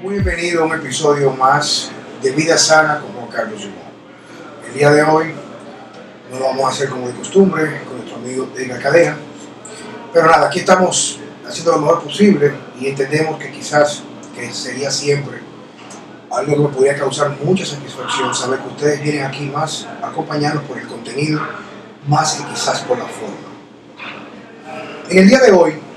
Muy bienvenido a un episodio más de Vida Sana con Juan Carlos Simón. El día de hoy no lo vamos a hacer como de costumbre con nuestro amigo Edgar Cadena. Pero nada, aquí estamos haciendo lo mejor posible y entendemos que quizás que sería siempre algo que podría causar mucha satisfacción saber que ustedes vienen aquí más acompañados por el contenido más que quizás por la forma. En el día de hoy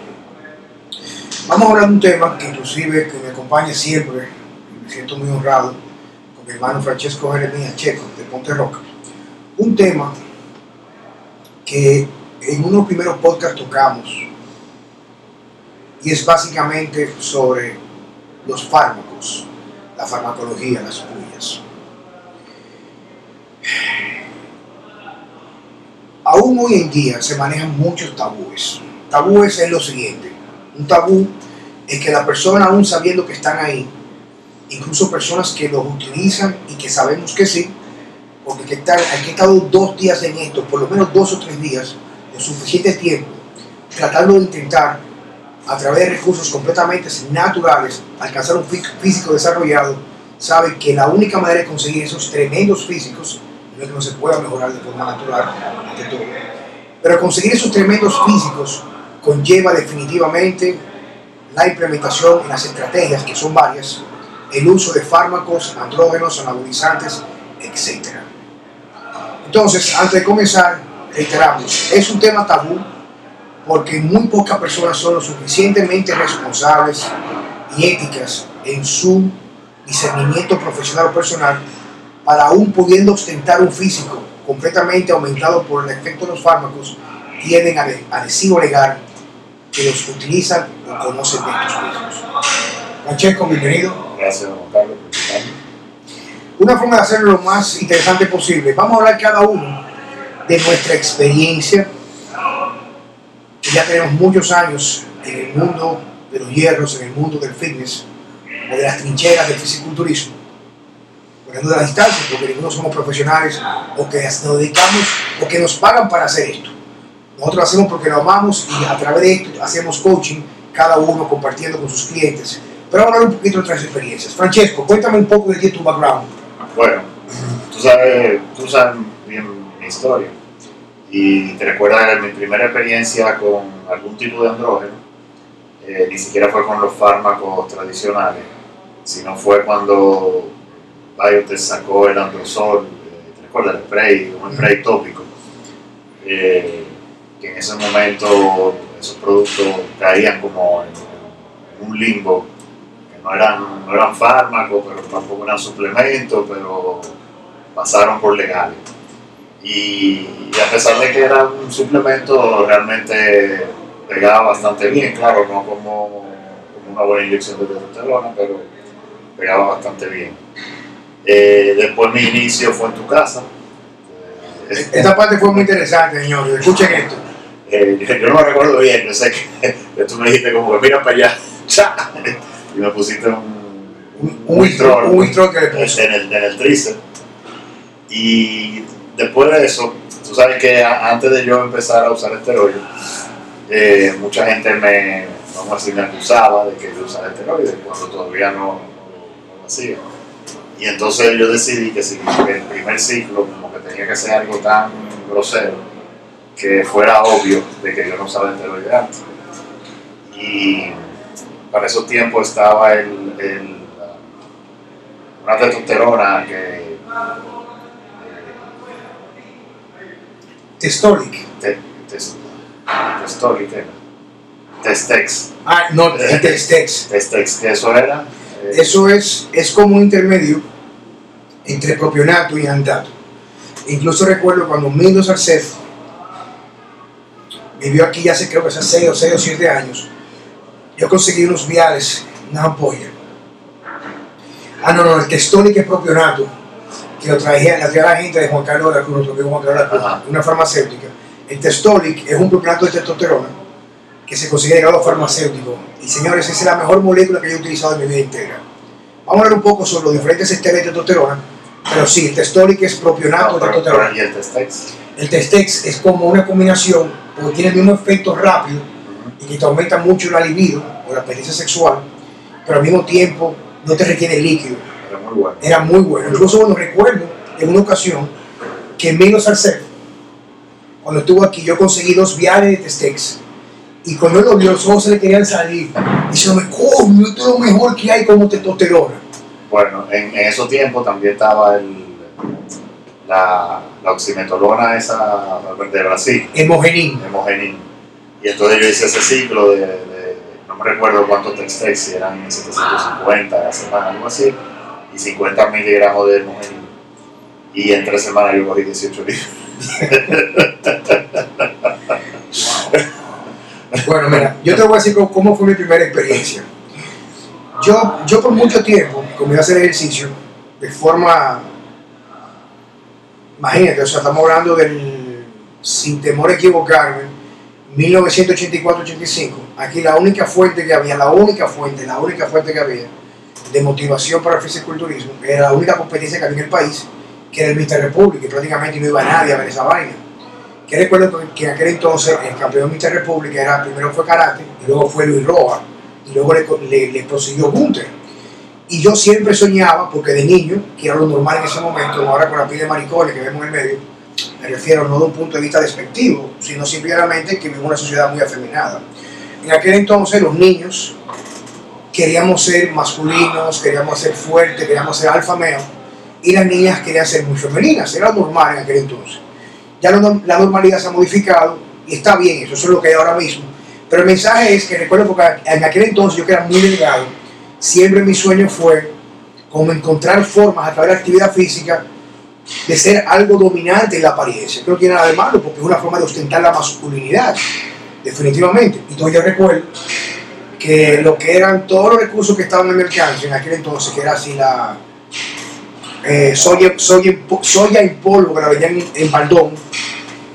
vamos a hablar de un tema que inclusive que me acompaña siempre, y me siento muy honrado, con mi hermano Francesco Jeremías Checo de Ponte Roca. Un tema que en uno de los primeros podcasts tocamos y es básicamente sobre los fármacos, la farmacología, las pullas. Aún hoy en día se manejan muchos tabúes. Tabúes es lo siguiente. Un tabú es que la persona, aún sabiendo que están ahí, incluso personas que los utilizan y que sabemos que sí, porque que están, hay que estado dos días en esto, por lo menos dos o tres días, en suficiente tiempo, tratando de intentar, a través de recursos completamente naturales, alcanzar un físico desarrollado, sabe que la única manera de conseguir esos tremendos físicos no es que no se pueda mejorar de forma natural, pero conseguir esos tremendos físicos conlleva definitivamente la implementación en las estrategias, que son varias, el uso de fármacos, andrógenos, anabolizantes, etc. Entonces, antes de comenzar, reiteramos, es un tema tabú porque muy pocas personas son lo suficientemente responsables y éticas en su discernimiento profesional o personal para aún pudiendo ostentar un físico completamente aumentado por el efecto de los fármacos, tienen adhesivo legal que los utilizan o conocen de estos mismos. Francesco, bienvenido. Gracias, Juan Carlos, Una forma de hacerlo lo más interesante posible. Vamos a hablar cada uno de nuestra experiencia. Ya tenemos muchos años en el mundo de los hierros, en el mundo del fitness o de las trincheras del fisiculturismo. Poniendo de la distancia, porque ninguno somos profesionales o que nos dedicamos o que nos pagan para hacer esto. Nosotros lo hacemos porque lo amamos y a través de esto hacemos coaching, cada uno compartiendo con sus clientes. Pero vamos a hablar un poquito de otras experiencias. Francesco, cuéntame un poco de ti, tu background. Bueno, tú sabes, tú sabes bien mi historia. Y te recuerdas mi primera experiencia con algún tipo de andrógeno, eh, ni siquiera fue con los fármacos tradicionales, sino fue cuando Biotech sacó el androsol, eh, ¿te recuerdas? El spray, un spray tópico. Eh, que en ese momento esos productos caían como en, un limbo, que no eran, no eran fármacos, pero tampoco eran suplementos, pero pasaron por legales. Y, a pesar de que era un suplemento, realmente pegaba bastante bien, claro, no como, una buena inyección de testosterona, pero pegaba bastante bien. Eh, después mi inicio fue en tu casa. Esta parte fue muy interesante, señor. Escuchen esto. Eh, yo no me recuerdo bien, yo sé que, tú me dijiste como que mira para allá, y me pusiste un, un, un, que le puse. En el, en el tríceps. Y después de eso, tú sabes que antes de yo empezar a usar esteroides, eh, mucha gente me, vamos a decir, me acusaba de que yo usara esteroides cuando todavía no, no, lo hacía. Y entonces yo decidí que si el primer ciclo como que tenía que ser algo tan grosero, que fuera obvio de que yo no usaba esteroides antes. Y para esos tiempos estaba el, el, una testosterona que... Testolic. Te, testolic Testex. Ah, no, Testex. Testex, que eso era. Eh, eso es, es como un intermedio entre propionato y antato. Incluso recuerdo cuando Milos Arcef vivió aquí ya hace creo que hace 6 o 6 o 7 años. Yo conseguí unos viales, una ampolla. Ah, no, no, el Testonic es propionato, que lo traía, la traía la gente de Juan Carlos de la Cruz, Juan Carlos de la Cruz, una farmacéutica. El Testonic es un propionato de testosterona que se consigue de grado farmacéutico. Y señores, esa es la mejor molécula que yo he utilizado en mi vida entera. Vamos a hablar un poco sobre los diferentes esteroides de testosterona, pero sí, el Testonic es propionato de testosterona. ¿Y el Testex? El Testex es como una combinación porque tiene el mismo efecto rápido y que te aumenta mucho la libido o la experiencia sexual, pero al mismo tiempo no te requiere líquido. Era muy bueno. Era muy bueno. Incluso bueno, recuerdo en una ocasión que menos Salcedo, cuando estuvo aquí, yo conseguí dos viales de Testex. Y cuando él lo vio, los ojos se le querían salir. Diciéndome, coño, esto es lo mejor que hay como testosterona. Bueno, en, en esos tiempos también estaba el, la, la oximetolona esa de Brasil, Hemogenin. hemogenin. Y entonces yo hice ese ciclo de, de- no me recuerdo cuántos Textex, si eran 750 a la semana, algo así, y 50 miligramos de hemogenin. Y en tres semanas yo cogí 18 libras. Bueno, mira, yo te voy a decir cómo, cómo fue mi primera experiencia. Yo, yo por mucho tiempo comencé a hacer ejercicio de forma, imagínate, o sea, estamos hablando del, sin temor a equivocarme, 1984-85. Aquí la única fuente que había, la única fuente, la única fuente que había de motivación para el fisiculturismo, era la única competencia que había en el país, que era el Mister República, y prácticamente no iba nadie a ver esa vaina. Que recuerdo que- en aquel entonces el campeón Mister República era, primero fue Karate, y luego fue Luis Roa, y luego le, le, le prosiguió Gunter. Y yo siempre soñaba, porque de niño, que era lo normal en ese momento, ahora con la pila de maricones que vemos en el medio, me refiero no de un punto de vista despectivo, sino simplemente que vivimos una sociedad muy afeminada. En aquel entonces los niños queríamos ser masculinos, queríamos ser fuertes, queríamos ser alfa y las niñas querían ser muy femeninas, era normal en aquel entonces. Ya la, normalidad se ha modificado y está bien, eso es lo que hay ahora mismo. Pero el mensaje es que recuerdo porque en aquel entonces yo que era muy delgado, siempre mi sueño fue como encontrar formas a través de la actividad física de ser algo dominante en la apariencia. Que no tiene nada de malo porque es una forma de ostentar la masculinidad, definitivamente. Y entonces yo recuerdo que lo que eran todos los recursos que estaban en el alcance en aquel entonces, que era así la eh, soya, soya, en polvo que la vendían en, baldón,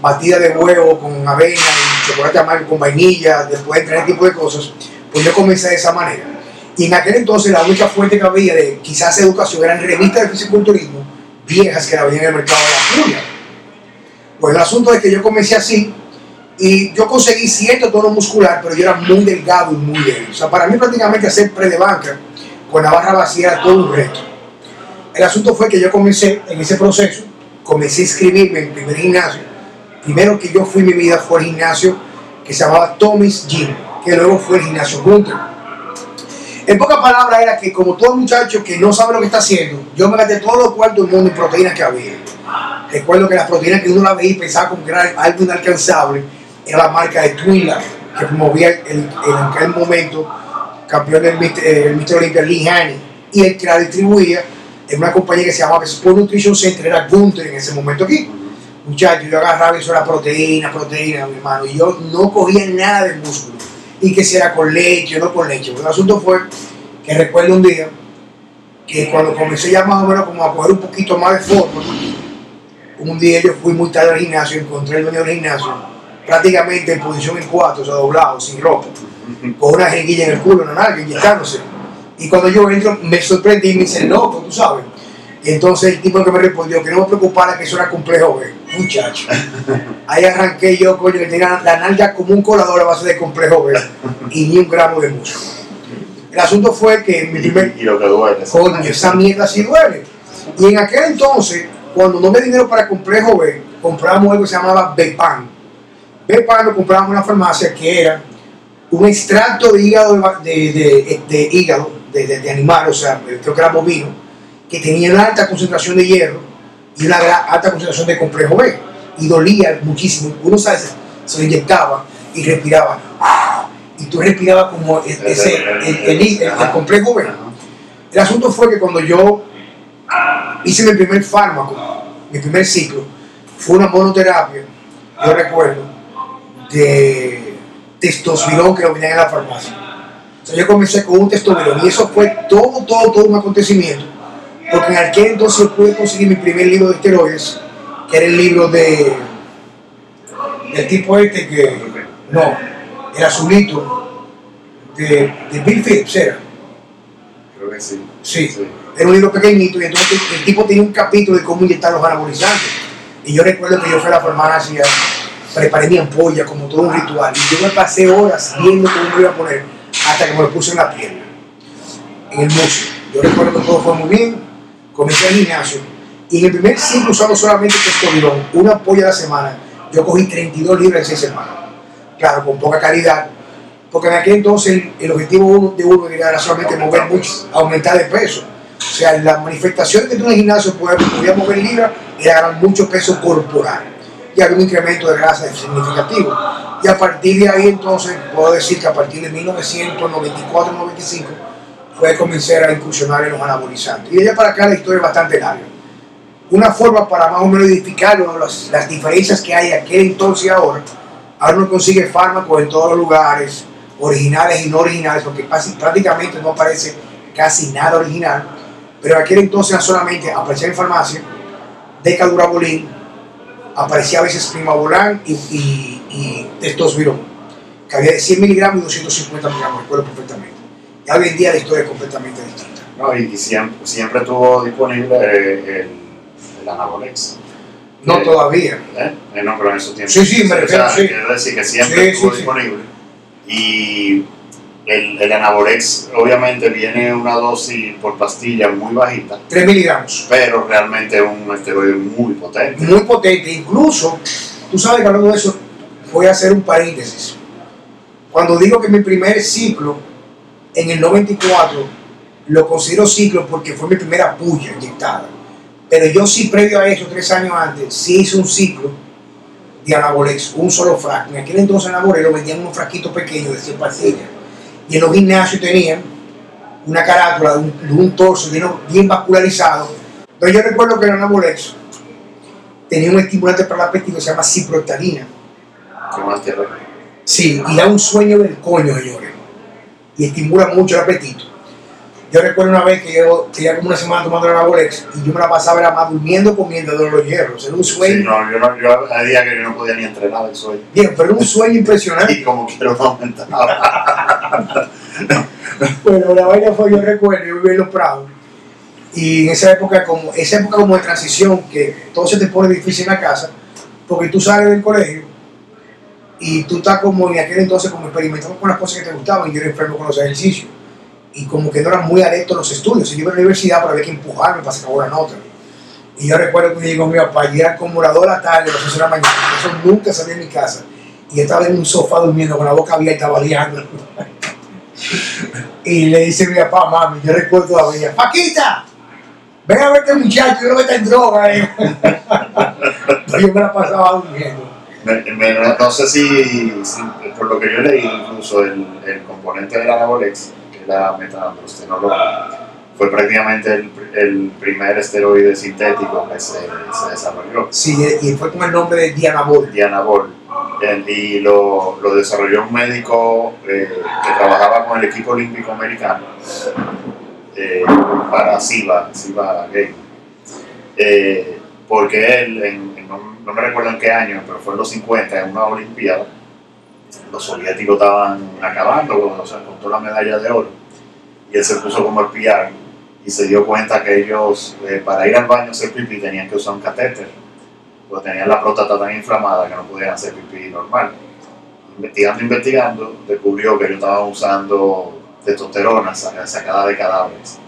batida de huevo con avena y chocolate amargo con vainilla, después de ese tipo de cosas, pues yo comencé de esa manera. Y en aquel entonces la única fuente que había de quizás educación eran revistas de fisiculturismo viejas que vendían en el mercado de la Puglia. Pues el asunto es que yo comencé así y yo conseguí cierto tono muscular, pero yo era muy delgado y muy débil. O sea, para mí prácticamente hacer pre de banca con la barra vacía era todo un reto. El asunto fue que yo comencé en ese proceso, comencé a inscribirme en el primer gimnasio. Primero que yo fui mi vida fue el gimnasio que se llamaba Tommy's Gym, que luego fue el gimnasio Gunter. En pocas palabras era que como todo muchacho que no sabe lo que está haciendo, yo me gasté todo los cuartos en proteínas que había. Recuerdo que las proteínas que uno la veía y pensaba como era algo inalcanzable, era la marca de Twinlar, que promovía en aquel momento campeón del Mr. eh. Olympia Lee Haney, y el que la distribuía en una compañía que se llamaba Sport Nutrition Center, era Gunther en ese momento aquí. Muchachos, yo agarraba eso era proteína, proteína, mi hermano, y yo no cogía nada de músculo. Y que si era con leche o no con leche. El asunto fue que recuerdo un día que cuando comencé ya más o menos como a coger un poquito más de forma, un día yo fui muy tarde al gimnasio, encontré el dueño del gimnasio prácticamente en posición en cuatro, o sea, doblado, sin ropa, con una jeringuilla en el culo, en la nalga, inyectándose. Y cuando yo entro, me sorprendí y me dice, loco, tú sabes. Y entonces el tipo que me respondió que no me preocupara que eso era complejo B, muchacho. Ahí arranqué yo, coño, que tenía la nalga como un colador a base de complejo B y ni un gramo de músculo. El asunto fue que mi primer, y lo que duele. coño, esa mierda sí duele. Y en aquel entonces, cuando no me dinero para complejo B, compramos algo que se llamaba Bepan. Bepan lo compramos en una farmacia que era un extracto de hígado de, de- de- de hígado de, de- de animal, o sea, creo que era bovino, que tenía una alta concentración de hierro y una alta concentración de complejo B. Y dolía muchísimo. Uno ¿sabes? se lo inyectaba y respiraba. Y tú respirabas como e- ese, el, el- complejo B. El asunto fue que cuando yo hice mi primer fármaco, mi primer ciclo, fue una monoterapia, yo recuerdo, de testosterona que lo vendían en la farmacia. O sea, yo comencé con un testosterona y eso fue todo, todo, todo un acontecimiento. Porque en aquel entonces pude conseguir mi primer libro de esteroides, que era el libro de del tipo este que, no, el azulito de, de Bill Phillips era. Creo que sí. Sí. Era un libro pequeñito y entonces el tipo tenía un capítulo de cómo inyectar los anabolizantes. Y yo recuerdo que yo fui a la farmacia, preparé mi ampolla como todo un ritual. Y yo me pasé horas viendo cómo me iba a poner hasta que me lo puse en la pierna, en el muslo. Yo recuerdo que todo fue muy bien, comencé el gimnasio y en el primer ciclo usando solamente testosterona, una polla a la semana, yo cogí 32 libras en 6 semanas. Claro, con poca calidad, porque en aquel entonces el, objetivo de uno era solamente mover mucho, aumentar de peso. O sea, la manifestación que tú en el gimnasio podía mover libras era ganar mucho peso corporal y había un incremento de grasa significativo. Y a partir de ahí entonces puedo decir que a partir de 1994-95 fue comenzar a incursionar en los anabolizantes. Y de allá para acá la historia es bastante larga. Una forma para más o menos identificar las, las diferencias que hay aquel entonces y ahora, ahora uno consigue fármacos en todos los lugares, originales y no originales, porque prácticamente no aparece casi nada original, pero aquel entonces solamente aparecía en farmacia decadurabolín, aparecía a veces primabolán y, y, y testosterona, que había de 100 miligramos y 250 miligramos, recuerdo perfectamente. Ya hoy en día la historia es completamente distinta. No, y siempre, siempre tuvo disponible eh, el, el Anabolex. No, eh, todavía. ¿eh? ¿eh? No, pero en esos tiempos. Sí, sí, me refiero, sí. Quiero decir que siempre estuvo disponible. Y el, el Anabolex obviamente viene una dosis por pastilla muy bajita. 3 miligramos. Pero realmente es un esteroide muy potente. Muy potente. Incluso, tú sabes que hablando de eso, voy a hacer un paréntesis. Cuando digo que mi primer ciclo en el 94 lo considero ciclo porque fue mi primera puya inyectada. Pero yo sí, previo a eso, tres años antes, sí hice un ciclo de anabolex, un solo frasco. En aquel entonces anabolex lo vendían en unos frasquitos pequeños de 100 pastillas. Y en los gimnasios tenían una carátula de un, torso bien, vascularizado. Entonces yo recuerdo que el anabolex tenía un estimulante para el apetito que se llama ciproctalina. ¿Cómo Sí, y da un sueño del coño, señores. Y estimula mucho el apetito. Yo recuerdo una vez que yo tenía como una semana tomando la Anabolex y yo me la pasaba era más durmiendo, comiendo de los hierros. Era un sueño. Sí, no, yo, no, yo a día que yo no podía ni entrenar el sueño. Bien, pero era un sueño impresionante. y como quiero no aumentaba. bueno, la vaina fue, yo recuerdo, yo vivía en Los Prados. Y en esa época, como, esa época como de transición, que todo se te pone difícil en la casa, porque tú sales del colegio y tú estás como en aquel entonces como experimentando con las cosas que te gustaban y yo era enfermo con los ejercicios y como que no era muy adepto a los estudios. Y yo iba a la universidad para ver que empujarme para sacar una nota. Y yo recuerdo que llegó mi papá y era como las 2 de la tarde, las 6 de la mañana, eso nunca salía de mi casa. Y yo estaba en un sofá durmiendo con la boca abierta, baleando. y le dice mi papá, mami, yo recuerdo todavía, Paquita, ven a ver este muchacho, yo no está en droga. Eh. yo me la pasaba durmiendo. No sé si, por lo que yo leí, incluso el, el componente anabolex la metandrostenolona. Fue prácticamente el, el, primer esteroide sintético que se, se, desarrolló. Sí, y fue con el nombre de Dianabol. Dianabol. Y lo, lo desarrolló un médico eh, que trabajaba con el equipo olímpico americano eh, para SIVA, SIVA Game. Eh, porque él, en, no, me recuerdo en qué año, pero fue en los 50, en una Olimpiada, los soviéticos estaban acabando, o sea, con toda la medalla de oro, y él se puso como el PR y se dio cuenta que ellos, eh, para ir al baño a hacer pipí, tenían que usar un catéter, porque tenían la próstata tan inflamada que no podían hacer pipí normal. Investigando, investigando, descubrió que ellos estaban usando testosterona sacada de cadáveres.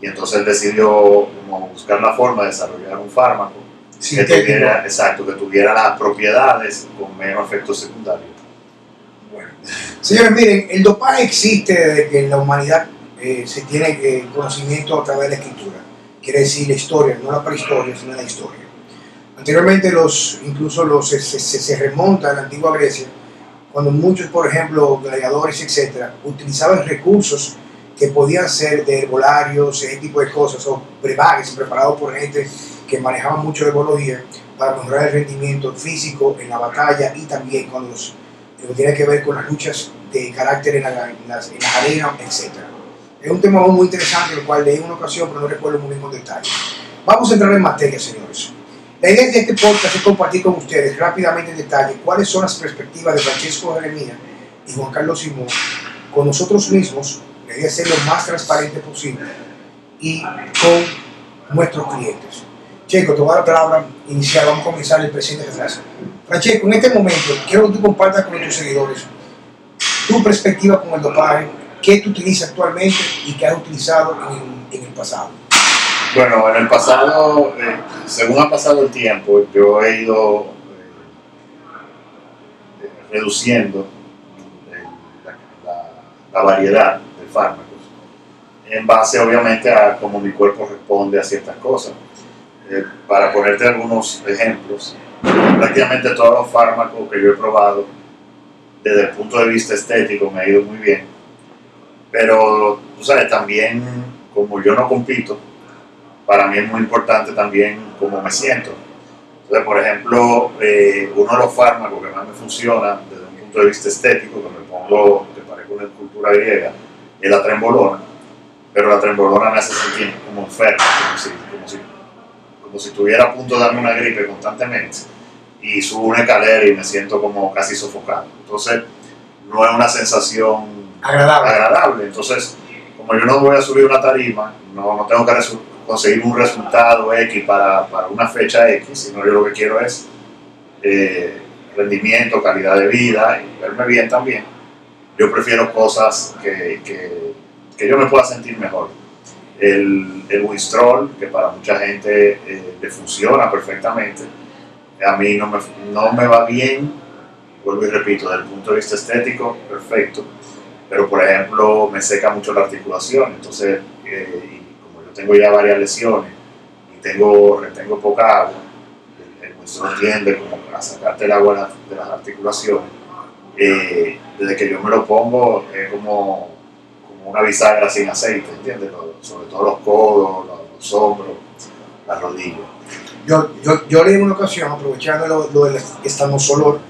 Y entonces él decidió buscar la forma de desarrollar un fármaco que tuviera, exacto, que tuviera las propiedades con menos efectos secundarios. Señores, miren, el dopaje existe desde que en la humanidad eh, se tiene eh, conocimiento a través de la escritura. Quiere decir la historia, no la prehistoria, sino la historia. Anteriormente, los, incluso los, se, se, remonta a la antigua Grecia, cuando muchos, por ejemplo, gladiadores, etcétera, utilizaban recursos que podían ser de herbolarios, ese tipo de cosas, o brebajes preparados por gente que manejaba mucho de herbología para mejorar el rendimiento físico en la batalla y también con los lo que tiene que ver con las luchas de carácter en, la, en, las, en las, arenas, etc. Es un tema muy interesante, el cual leí en una ocasión, pero no recuerdo muy bien con detalle. Vamos a entrar en materia, señores. La idea de este podcast es compartir con ustedes rápidamente en detalle cuáles son las perspectivas de Francesco Jeremía y Juan Carlos Simón con nosotros mismos, la idea es ser lo más transparente posible y con nuestros clientes. Checo, dar la palabra inicial, vamos a comenzar el presente de atrás. Francesco, en este momento quiero que tú compartas con tus seguidores tu perspectiva con el dopaje, qué tú utilizas actualmente y qué has utilizado en el pasado? Bueno, en el pasado, eh, según ha pasado el tiempo, yo he ido eh, reduciendo eh, la- la variedad de fármacos en base obviamente a cómo mi cuerpo responde a ciertas cosas. Eh, para ponerte algunos ejemplos, prácticamente todos los fármacos que yo he probado desde el punto de vista estético me ha ido muy bien, pero tú sabes, también como yo no compito, para mí es muy importante también cómo me siento. Entonces, por ejemplo, eh, uno de los fármacos que más me funciona desde un punto de vista estético, que me pongo, que parezco una escultura griega, es la trembolona, pero la trembolona me hace sentir como enfermo, como si, como si, estuviera a punto de darme una gripe constantemente y subo una escalera y me siento como casi sofocado. Entonces, no es una sensación Agradable. agradable. Entonces, como yo no voy a subir una tarima, no, no tengo que conseguir un resultado X para, para una fecha X, sino yo lo que quiero es eh, rendimiento, calidad de vida y verme bien también. Yo prefiero cosas que, que, que yo me pueda sentir mejor. El, el Winstrol, que para mucha gente eh, le funciona perfectamente, a mí no me, no me va bien, vuelvo y repito, desde el punto de vista estético, perfecto. Pero por ejemplo me seca mucho la articulación, entonces eh, y como yo tengo ya varias lesiones y tengo, retengo poca agua, el, el tiende como a sacarte el agua de las articulaciones, eh, desde que yo me lo pongo es como, una bisagra sin aceite, ¿entiendes? Sobre todo los codos, los, hombros, las rodillas. Yo, yo, yo leí en una ocasión, aprovechando lo, lo del estanosolor,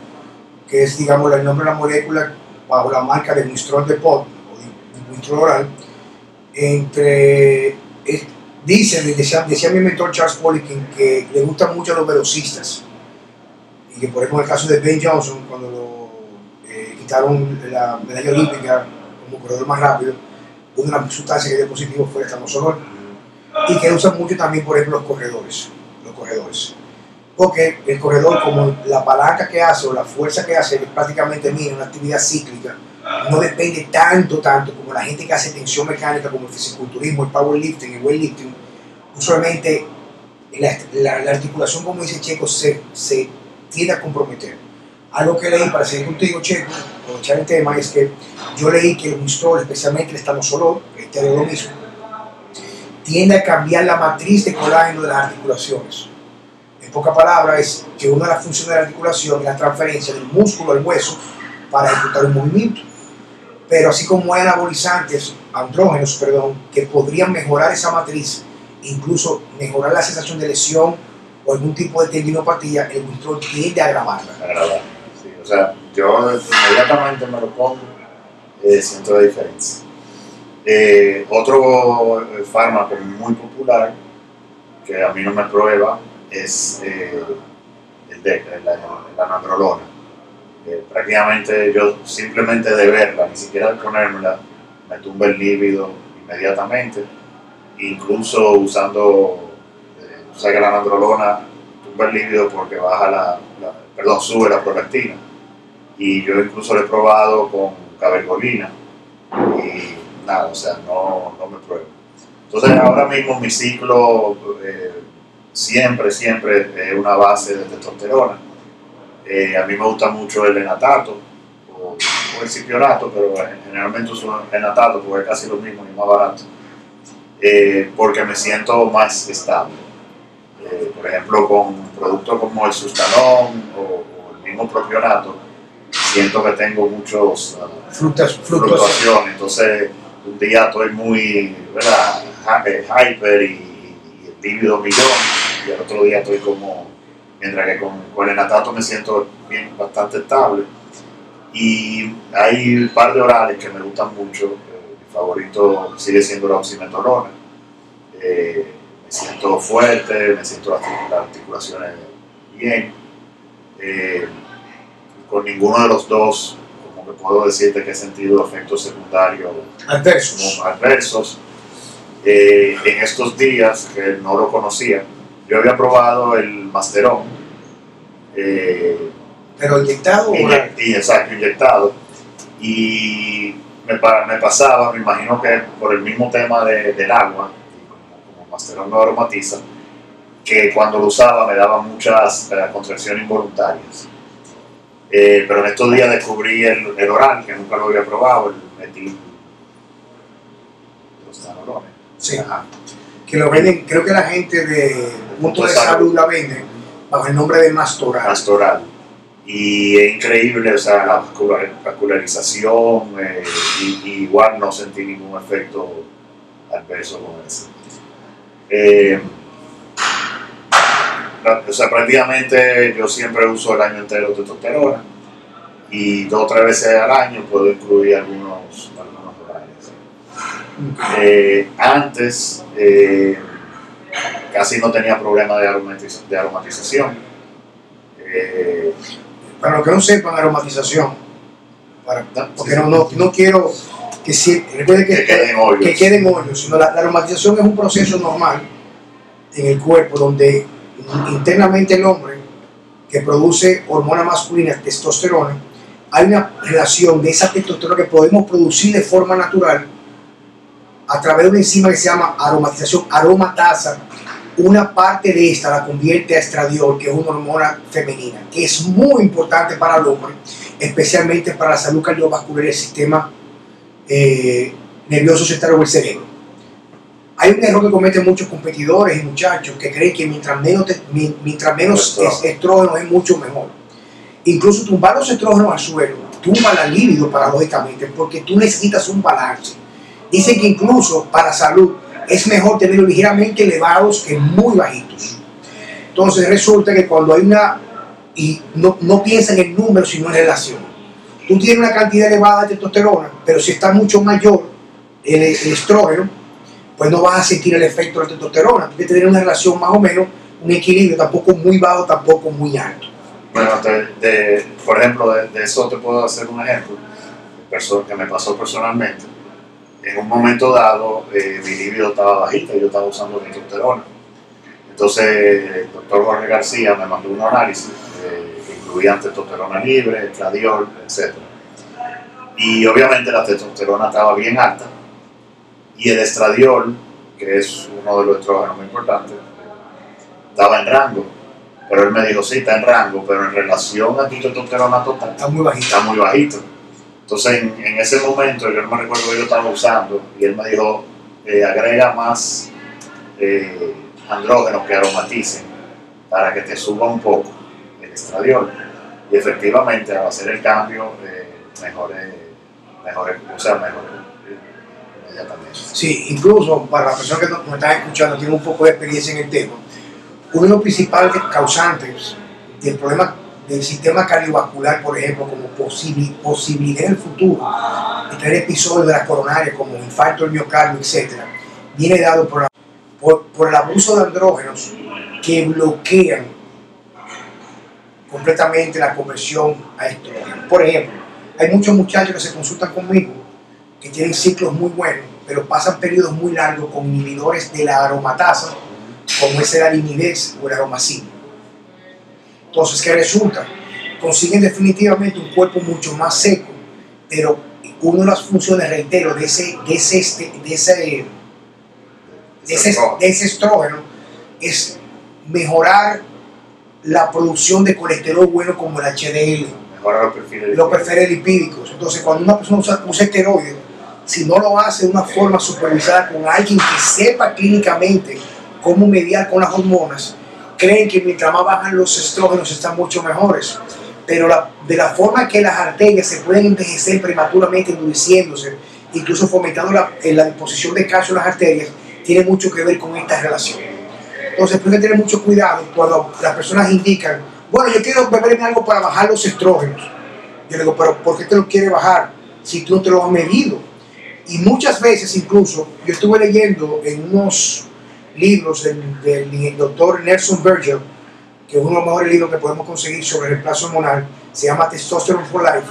que es, digamos, el nombre de la molécula bajo la marca de Winstrol de Pot, o de, Winstrol oral, entre, es- dicen, decía, decía mi mentor Charles Poliquin, que le gustan mucho los velocistas, y que por ejemplo en el caso de Ben Johnson, cuando lo eh, quitaron la medalla olímpica como corredor más rápido, una de las sustancias que dio positivo fue el estanosolor y que usan mucho también, por ejemplo, los corredores. Los corredores. Porque el corredor, como la palanca que hace o la fuerza que hace, es prácticamente mínima, una actividad cíclica, no depende tanto, tanto como la gente que hace tensión mecánica, como el fisiculturismo, el powerlifting, el weightlifting. Usualmente la, la- la articulación, como dice Checo, se, se tiende a comprometer. Algo que leí para seguir contigo, Checo, aprovechar el tema, es que yo leí que el Winstrol, especialmente el estanosolor, este es lo mismo, tiende a cambiar la matriz de colágeno de las articulaciones. En pocas palabras, es que una de las funciones de la articulación es la transferencia del músculo al hueso para ejecutar un movimiento. Pero así como hay anabolizantes, andrógenos, perdón, que podrían mejorar esa matriz, incluso mejorar la sensación de lesión o algún tipo de tendinopatía, el Winstrol tiende a agravarla. O sea, yo inmediatamente me lo pongo, eh, siento la diferencia. Eh, otro eh, fármaco muy popular que a mí no me prueba es eh, el de la, la nandrolona. Eh, prácticamente yo simplemente de verla, ni siquiera de ponérmela, me tumba el líbido inmediatamente. Incluso usando, eh, tú sabes que la nandrolona tumba el líbido porque baja la, la- perdón, sube la prolactina. Y yo incluso lo he probado con cabergolina y nada, o sea, no, no me pruebo. Entonces ahora mismo mi ciclo eh, siempre, siempre es una base de testosterona. Eh, a mí me gusta mucho el enatato o, o el cipionato, pero generalmente uso el enatato porque es casi lo mismo y más barato. Eh, porque me siento más estable. Eh, por ejemplo, con productos como el sustanón o, o el mismo propionato, siento que tengo muchos ah, Frutas, frutos. fluctuaciones. Entonces, un día estoy muy ¿verdad? Eh, hyper y, y el líbido millón, y el otro día estoy como, mientras que con, con el natato me siento bien, bastante estable. Y hay un par de orales que me gustan mucho. eh, mi favorito sigue siendo la oximetolona. Eh, me siento fuerte, me siento las, las articulaciones bien. Eh, con ninguno de los dos, como que puedo decirte que he sentido efectos secundarios Adversos. como adversos. Eh, en estos días, que no lo conocía, yo había probado el Masterón, eh, Pero inyectado o oral. inyec- y, exacto, inyectado, y me, me pasaba, me imagino que por el mismo tema de- del agua, Masterón no aromatiza, que cuando lo usaba me daba muchas eh, contracciones involuntarias. Eh, pero en estos días descubrí el, el, oral, que nunca lo había probado, el metil. Los tanolones. Sí. Ajá. Que lo venden, creo que la gente de Punto de Salud la vende bajo el nombre de Mastoral. Mastoral. Y es increíble, o sea, la vascularización, eh, y, y igual no sentí ningún efecto adverso con eso. Eh, o sea, prácticamente yo siempre uso el año entero testosterona y dos o tres veces al año puedo incluir algunos, algunos horarios. Eh, antes eh, casi no tenía problema de, aromatiz de aromatización. Eh, para los que no sepan aromatización, para, porque no, no, no quiero que, si, que, que, queden hoyos, que queden hoyos sino la, la aromatización es un proceso normal en el cuerpo donde internamente el hombre que produce hormona masculina, testosterona, hay una relación de esa testosterona que podemos producir de forma natural a través de una enzima que se llama aromatización, aromatasa, una parte de esta la convierte a estradiol, que es una hormona femenina, que es muy importante para el hombre, especialmente para la salud cardiovascular y el sistema eh, nervioso central del cerebro. Hay un error que cometen muchos competidores y muchachos que creen que mientras menos, te, mientras menos estrógeno es mucho mejor. Incluso tumbar los estrógenos al suelo tumba la libido paradójicamente porque tú necesitas un balance. Dicen que incluso para salud es mejor tenerlos ligeramente elevados que muy bajitos. Entonces resulta que cuando hay una, y no, no piensa en el número sino en relación. Tú tienes una cantidad elevada de testosterona, pero si está mucho mayor el, el estrógeno, pues no vas a sentir el efecto de la testosterona. Tienes que tener una relación más o menos, un equilibrio, tampoco muy bajo, tampoco muy alto. Bueno, de, por ejemplo, de, eso te puedo hacer un ejemplo que me pasó personalmente. En un momento dado, eh, mi libido estaba bajita y yo estaba usando testosterona. Entonces, el doctor Jorge García me mandó un análisis eh, que incluía testosterona libre, estradiol, etc. Y obviamente la testosterona estaba bien alta y el estradiol, que es uno de los estrógenos muy importantes, estaba en rango. Pero él me dijo, sí, está en rango, pero en relación a tu testosterona total, está muy bajito. Está muy bajito. Entonces, en, en, ese momento, yo no me recuerdo que yo estaba usando, y él me dijo, eh, agrega más eh, andrógenos que aromaticen para que te suba un poco el estradiol. Y efectivamente, al hacer el cambio, eh, mejoré, mejoré, o sea, mejoré Sí, incluso para las personas que nos están escuchando, tienen un poco de experiencia en el tema, uno de los principales causantes del problema del sistema cardiovascular, por ejemplo, como posibil, posibilidad en el futuro de tener episodios de las coronarias como infarto del miocardio, etc., viene dado por, por, por el abuso de andrógenos que bloquean completamente la conversión a estrógeno. Por ejemplo, hay muchos muchachos que se consultan conmigo que tienen ciclos muy buenos, pero pasan periodos muy largos con inhibidores de la aromatasa, como es el alinidez o el aromacin. Entonces, ¿qué resulta? Consiguen definitivamente un cuerpo mucho más seco, pero una de las funciones, reitero, de ese, de ese, este, de ese, de ese, de ese estrógeno es mejorar la producción de colesterol bueno como el HDL, mejorar los perfiles lipídicos. Entonces, cuando una persona usa, usa esteroides, si no lo hace de una forma supervisada con alguien que sepa clínicamente cómo mediar con las hormonas, creen que mientras más bajan los estrógenos están mucho mejores. Pero la, de la forma que las arterias se pueden envejecer prematuramente, endureciéndose, incluso fomentando la, disposición de calcio en las arterias, tiene mucho que ver con esta relación. Entonces, hay que tener mucho cuidado cuando las personas indican, bueno, yo quiero beberme algo para bajar los estrógenos. Yo digo, pero ¿por qué te lo quiere bajar si tú no te lo has medido? Y muchas veces incluso, yo estuve leyendo en unos libros del, doctor Nelson Berger, que es uno de los mejores libros que podemos conseguir sobre el reemplazo hormonal, se llama Testosterone for Life.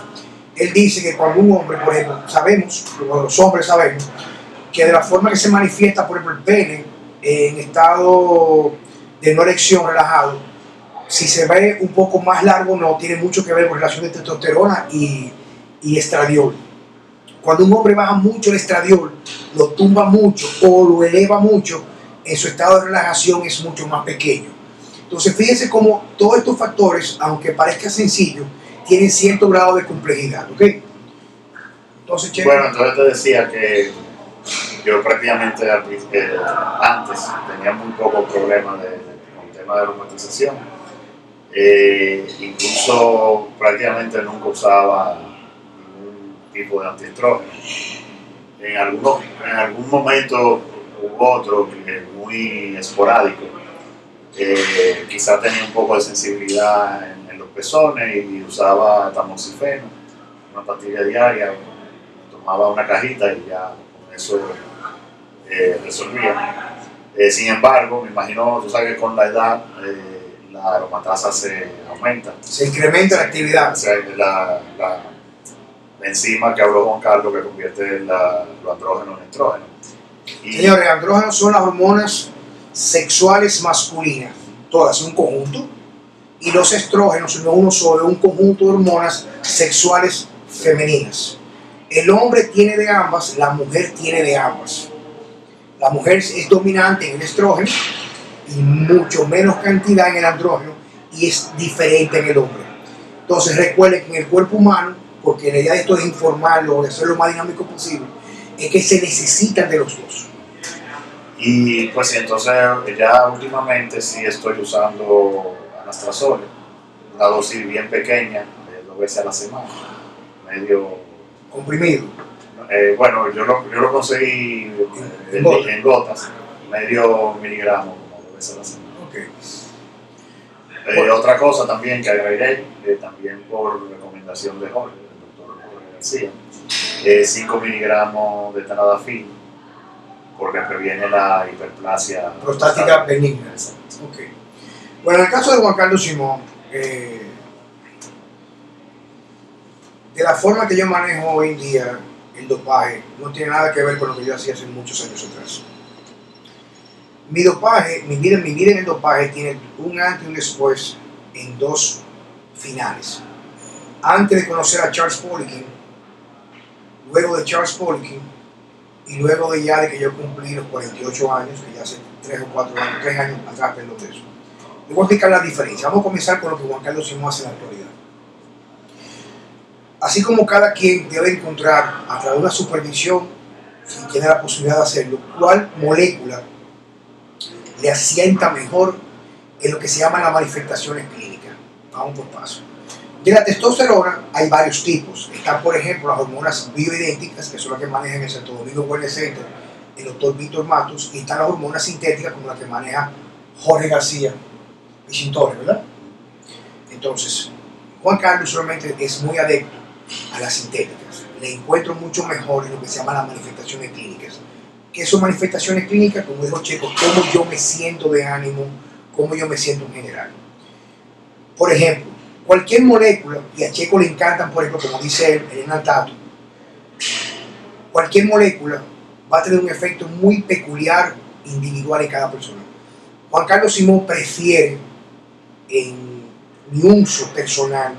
Él dice que cuando un hombre, por ejemplo, sabemos, los hombres sabemos, que de la forma que se manifiesta, por ejemplo, el pene en estado de no erección relajado, si se ve un poco más largo, no tiene mucho que ver con relación de testosterona y, y estradiol cuando un hombre baja mucho el estradiol, lo tumba mucho o lo eleva mucho, en su estado de relajación es mucho más pequeño. Entonces, fíjense cómo todos estos factores, aunque parezca sencillo, tienen cierto grado de complejidad, ¿ok? Entonces, Bueno, entonces te decía que yo prácticamente eh, antes tenía muy poco problema de, con el tema de aromatización. Eh, incluso prácticamente nunca usaba tipo de antiestrógeno. En, algunos, en algún momento u otro, muy esporádico, eh, quizás tenía un poco de sensibilidad en, los pezones y usaba tamoxifeno, una pastilla diaria, tomaba una cajita y ya con eso eh, resolvía. Eh, sin embargo, me imagino, tú sabes que con la edad eh, la aromatasa se aumenta. Se incrementa la actividad. la, la, enzima que habló Juan Carlos que convierte la, los andrógenos en estrógenos. Señores, andrógenos son las hormonas sexuales masculinas, todas, un conjunto. Y los estrógenos son uno solo, un conjunto de hormonas sexuales femeninas. El hombre tiene de ambas, la mujer tiene de ambas. La mujer es dominante en el estrógeno y mucho menos cantidad en el andrógeno y es diferente en el hombre. Entonces recuerden que en el cuerpo humano, porque la idea de esto es informarlo, de hacerlo lo más dinámico posible, es que se necesitan de los dos. Y pues entonces ya últimamente sí estoy usando anastrozol, una dosis bien pequeña, dos veces a la semana, medio... Comprimido. Eh, bueno, yo lo, yo lo conseguí en, gotas, medio miligramo, como dos veces a la semana. Okay. Eh, otra cosa también que agregué, eh, también por recomendación de Jorge, Jorge García, 5 miligramos de tanadafil porque previene la hiperplasia prostática benigna. Okay. Bueno, en el caso de Juan Carlos Simón, eh, de la forma que yo manejo hoy en día el dopaje, no tiene nada que ver con lo que yo hacía hace muchos años atrás. Mi dopaje, mi vida, mi vida en el dopaje tiene un antes y un después en dos finales. Antes de conocer a Charles Poliquin, luego de Charles Poliquin, y luego de ya de que yo cumplí los 48 años, que ya hace 3 o 4 años, 3 años atrás, perdón de eso. Le voy a explicar la diferencia. Vamos a comenzar con lo que Juan Carlos Simón hace en la actualidad. Así como cada quien debe encontrar a través de una supervisión, si tiene la posibilidad de hacerlo, cuál molécula le asienta mejor en lo que se llama las manifestaciones clínicas. Vamos por paso. De la testosterona hay varios tipos. Están, por ejemplo, las hormonas bioidénticas, que son las que maneja en el Santo Domingo Wellness Center el doctor Víctor Matos, y están las hormonas sintéticas como las que maneja Jorge García y Torres, ¿verdad? Entonces, Juan Carlos solamente es muy adepto a las sintéticas. Le encuentro mucho mejor en lo que se llama las manifestaciones clínicas. ¿Qué son manifestaciones clínicas? Como dijo Checo, cómo yo me siento de ánimo, cómo yo me siento en general. Por ejemplo, cualquier molécula, y a Checo le encantan, por ejemplo, como dice él, el enantato, cualquier molécula va a tener un efecto muy peculiar, individual en cada persona. Juan Carlos Simón prefiere en mi uso personal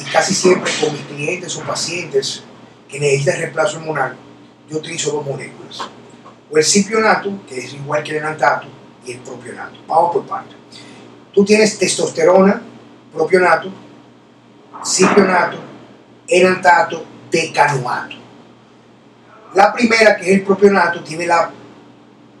y casi siempre con mis clientes o pacientes que necesitan reemplazo hormonal, yo utilizo dos moléculas. O el cipionato, que es igual que el enantato, y el propionato. Vamos por partes. Tú tienes testosterona, propionato, cipionato, enantato, decanoato. La primera, que es el propionato, tiene la,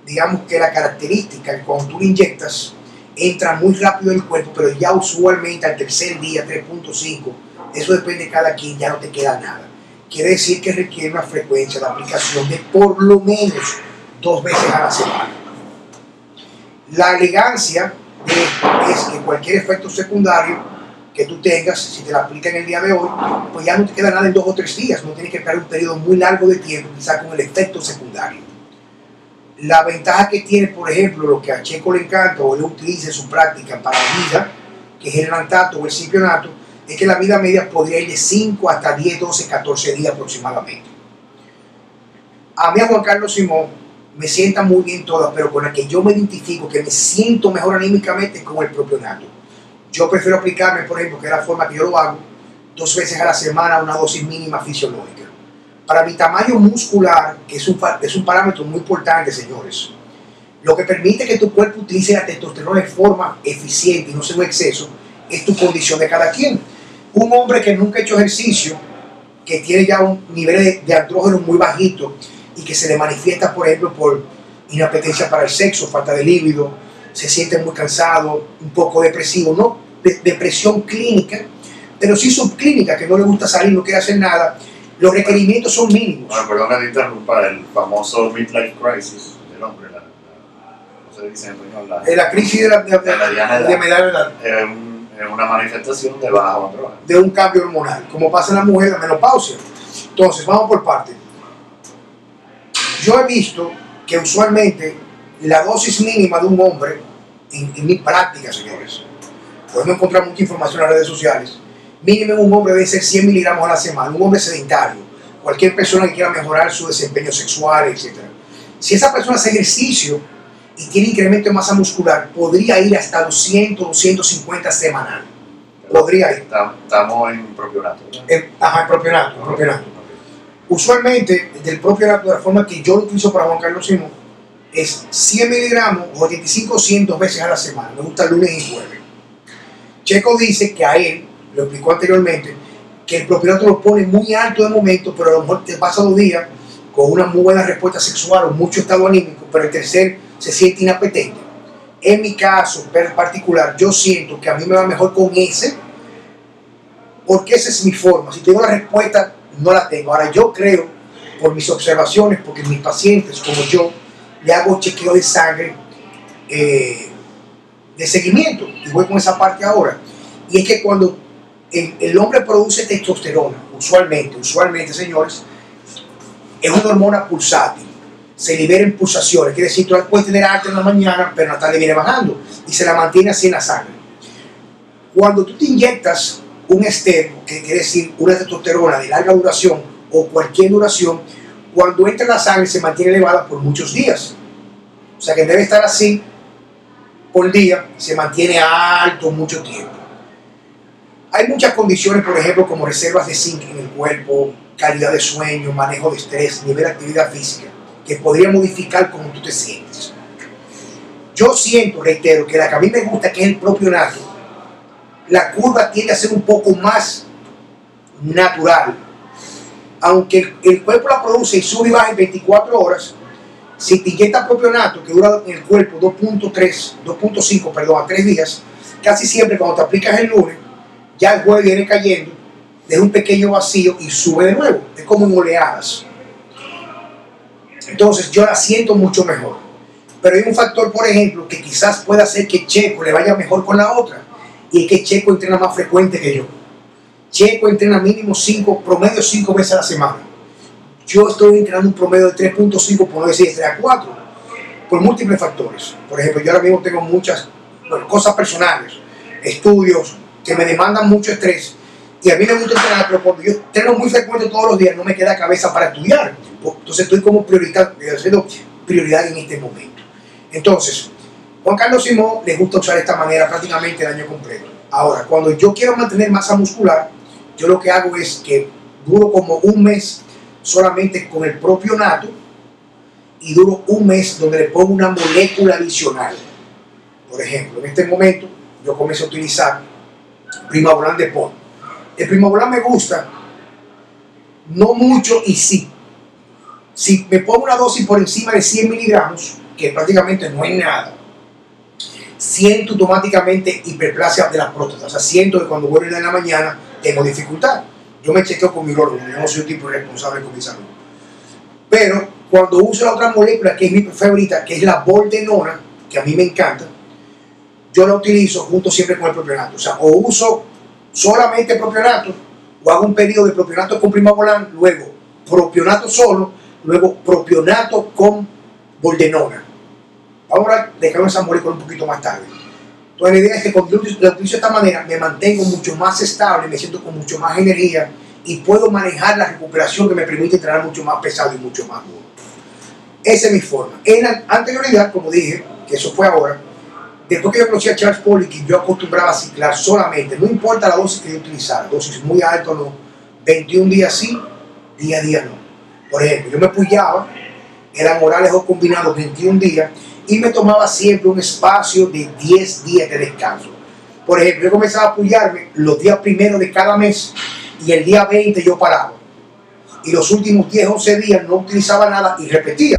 digamos que la característica que cuando tú lo inyectas, entra muy rápido en el cuerpo, pero ya usualmente al tercer día, 3.5, eso depende de cada quien, ya no te queda nada. Quiere decir que requiere una frecuencia de aplicación de por lo menos dos veces a la semana. La elegancia es que cualquier efecto secundario que tú tengas, si te la aplican el día de hoy, pues ya no te queda nada en dos o tres días, no tienes que esperar un periodo muy largo de tiempo, quizás con el efecto secundario. La ventaja que tiene, por ejemplo, lo que a Checo le encanta o él utiliza en su práctica para la vida, que es el enantato o el cipionato, es que la vida media podría ir de 5 hasta 10, 12, 14 días aproximadamente. A mí, a Juan Carlos Simón, me sienta muy bien todas, pero con la que yo me identifico, que me siento mejor anímicamente, es con el propionato. Yo prefiero aplicarme, por ejemplo, que es la forma que yo lo hago, dos veces a la semana una dosis mínima fisiológica. Para mi tamaño muscular, que es un, es un parámetro muy importante, señores, Lo que permite que tu cuerpo utilice la testosterona de forma eficiente y no sea un exceso es tu condición de cada quien. Un hombre que nunca ha hecho ejercicio, que tiene ya un nivel de, de andrógeno muy bajito y que se le manifiesta, por ejemplo, por inapetencia para el sexo, falta de líbido, se siente muy cansado, un poco depresivo, no de- depresión clínica, pero sí subclínica, que no le gusta salir, no quiere hacer nada, los requerimientos son mínimos. Bueno, perdón que te interrumpa, el famoso midlife crisis del hombre, la, ¿cómo se dice en español? La- Eh, La crisis de, la, de, de- De edad. de es un- es una manifestación de de un cambio hormonal, como pasa en la mujer, la menopausia. Entonces, vamos por partes. Yo he visto que usualmente la dosis mínima de un hombre, en, en mi práctica, señores, podemos encontrar mucha información en las redes sociales, mínimo un hombre debe ser 100 miligramos a la semana, un hombre sedentario, cualquier persona que quiera mejorar su desempeño sexual, etc. Si esa persona hace ejercicio y tiene incremento de masa muscular, podría ir hasta 200, 250 semanal. Podría ir. Tam- Estamos en propionato. ¿no? En, ajá, en propionato, en propionato. Usualmente, del propionato, de la forma que yo utilizo para Juan Carlos Simón, es 100 miligramos o 85 o 100 dos veces a la semana. Me gusta lunes y jueves. Checo dice que a él, lo explicó anteriormente, que el propionato lo pone muy alto de momento, pero a lo mejor te pasa dos días con una muy buena respuesta sexual o mucho estado anímico, pero el tercer se siente inapetente. En mi caso per- particular, yo siento que a mí me va mejor con ese, porque esa es mi forma. Si tengo la respuesta, no la tengo. Ahora, yo creo, por mis observaciones, porque mis pacientes, como yo, le hago chequeo de sangre eh, de seguimiento, y voy con esa parte ahora. Y es que cuando el, hombre produce testosterona, usualmente, usualmente, señores, es una hormona pulsátil. Se libera en pulsaciones, quiere decir, tú puedes tener alta en la mañana, pero en la tarde viene bajando y se la mantiene así en la sangre. Cuando tú te inyectas un estero, que quiere decir una testosterona de larga duración o cualquier duración, cuando entra en la sangre se mantiene elevada por muchos días. O sea que debe estar así por día, se mantiene alto mucho tiempo. Hay muchas condiciones, por ejemplo, como reservas de zinc en el cuerpo, calidad de sueño, manejo de estrés, nivel de actividad física, que podría modificar cómo tú te sientes. Yo siento, reitero, que la que a mí me gusta, que es el propio nato, la curva tiende a ser un poco más natural. Aunque el, cuerpo la produce y sube y baja en 24 horas, si te inyectas propio nato, que dura en el cuerpo 2.3, 2.5, perdón, a 3 días, casi siempre cuando te aplicas el lunes, ya el jueves viene cayendo, deja un pequeño vacío y sube de nuevo. Es como en oleadas. Entonces yo la siento mucho mejor. Pero hay un factor, por ejemplo, que quizás pueda hacer que Checo le vaya mejor con la otra. Y es que Checo entrena más frecuente que yo. Checo entrena mínimo 5, promedio 5 veces a la semana. Yo estoy entrenando un promedio de 3.5, por no decir de 3 a 4, por múltiples factores. Por ejemplo, yo ahora mismo tengo muchas cosas personales, estudios que me demandan mucho estrés. Y a mí me gusta entrenar, pero cuando yo entreno muy frecuente todos los días, no me queda cabeza para estudiar. Entonces estoy como prioridad, haciendo prioridad en este momento. Entonces, Juan Carlos Simón le gusta usar esta manera prácticamente el año completo. Ahora, cuando yo quiero mantener masa muscular, yo lo que hago es que duro como un mes solamente con el propio nato y duro un mes donde le pongo una molécula adicional. Por ejemplo, en este momento yo comienzo a utilizar Primabolan de Pon. El Primabolan me gusta, no mucho y sí. Si me pongo una dosis por encima de 100 miligramos, que prácticamente no es nada, siento automáticamente hiperplasia de la próstata. O sea, siento que cuando vuelvo en la mañana tengo dificultad. Yo me chequeo con mi órgano, yo no soy un tipo responsable con mi salud. Pero cuando uso la otra molécula, que es mi favorita, que es la boldenona, que a mí me encanta, yo la utilizo junto siempre con el propionato. O sea, o uso solamente propionato, o hago un pedido de propionato con primabolán, luego propionato solo, luego propionato con boldenona. Vamos a dejar esa molécula un poquito más tarde. Entonces la idea es que cuando yo utilizo de esta manera me mantengo mucho más estable, me siento con mucho más energía y puedo manejar la recuperación que me permite entrenar mucho más pesado y mucho más duro. Esa es mi forma. En la anterioridad, como dije, que eso fue ahora, después que yo conocí a Charles Poliquin, yo acostumbraba a ciclar solamente, no importa la dosis que yo utilizara, dosis muy alta o no, 21 días sí, día a día no. Por ejemplo, yo me puyaba, era Morales o combinado 21 días, y me tomaba siempre un espacio de 10 días de descanso. Por ejemplo, yo comenzaba a apoyarme los días primeros de cada mes y el día 20 yo paraba. Y los últimos 10, 11 días no utilizaba nada y repetía.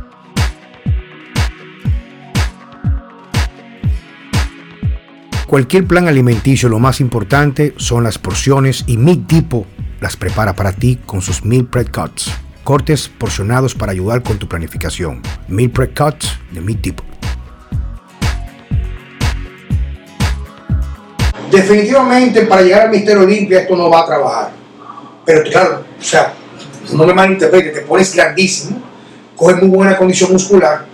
Cualquier plan alimenticio, lo más importante son las porciones y mi tipo las prepara para ti con sus Meal Prep Cuts. Cortes porcionados para ayudar con tu planificación. Meal Prep Cuts de mi tipo. Definitivamente para llegar al Misterio Olimpia esto no va a trabajar. Pero claro, o sea, no me malinterpretes, te pones grandísimo, coges muy buena condición muscular.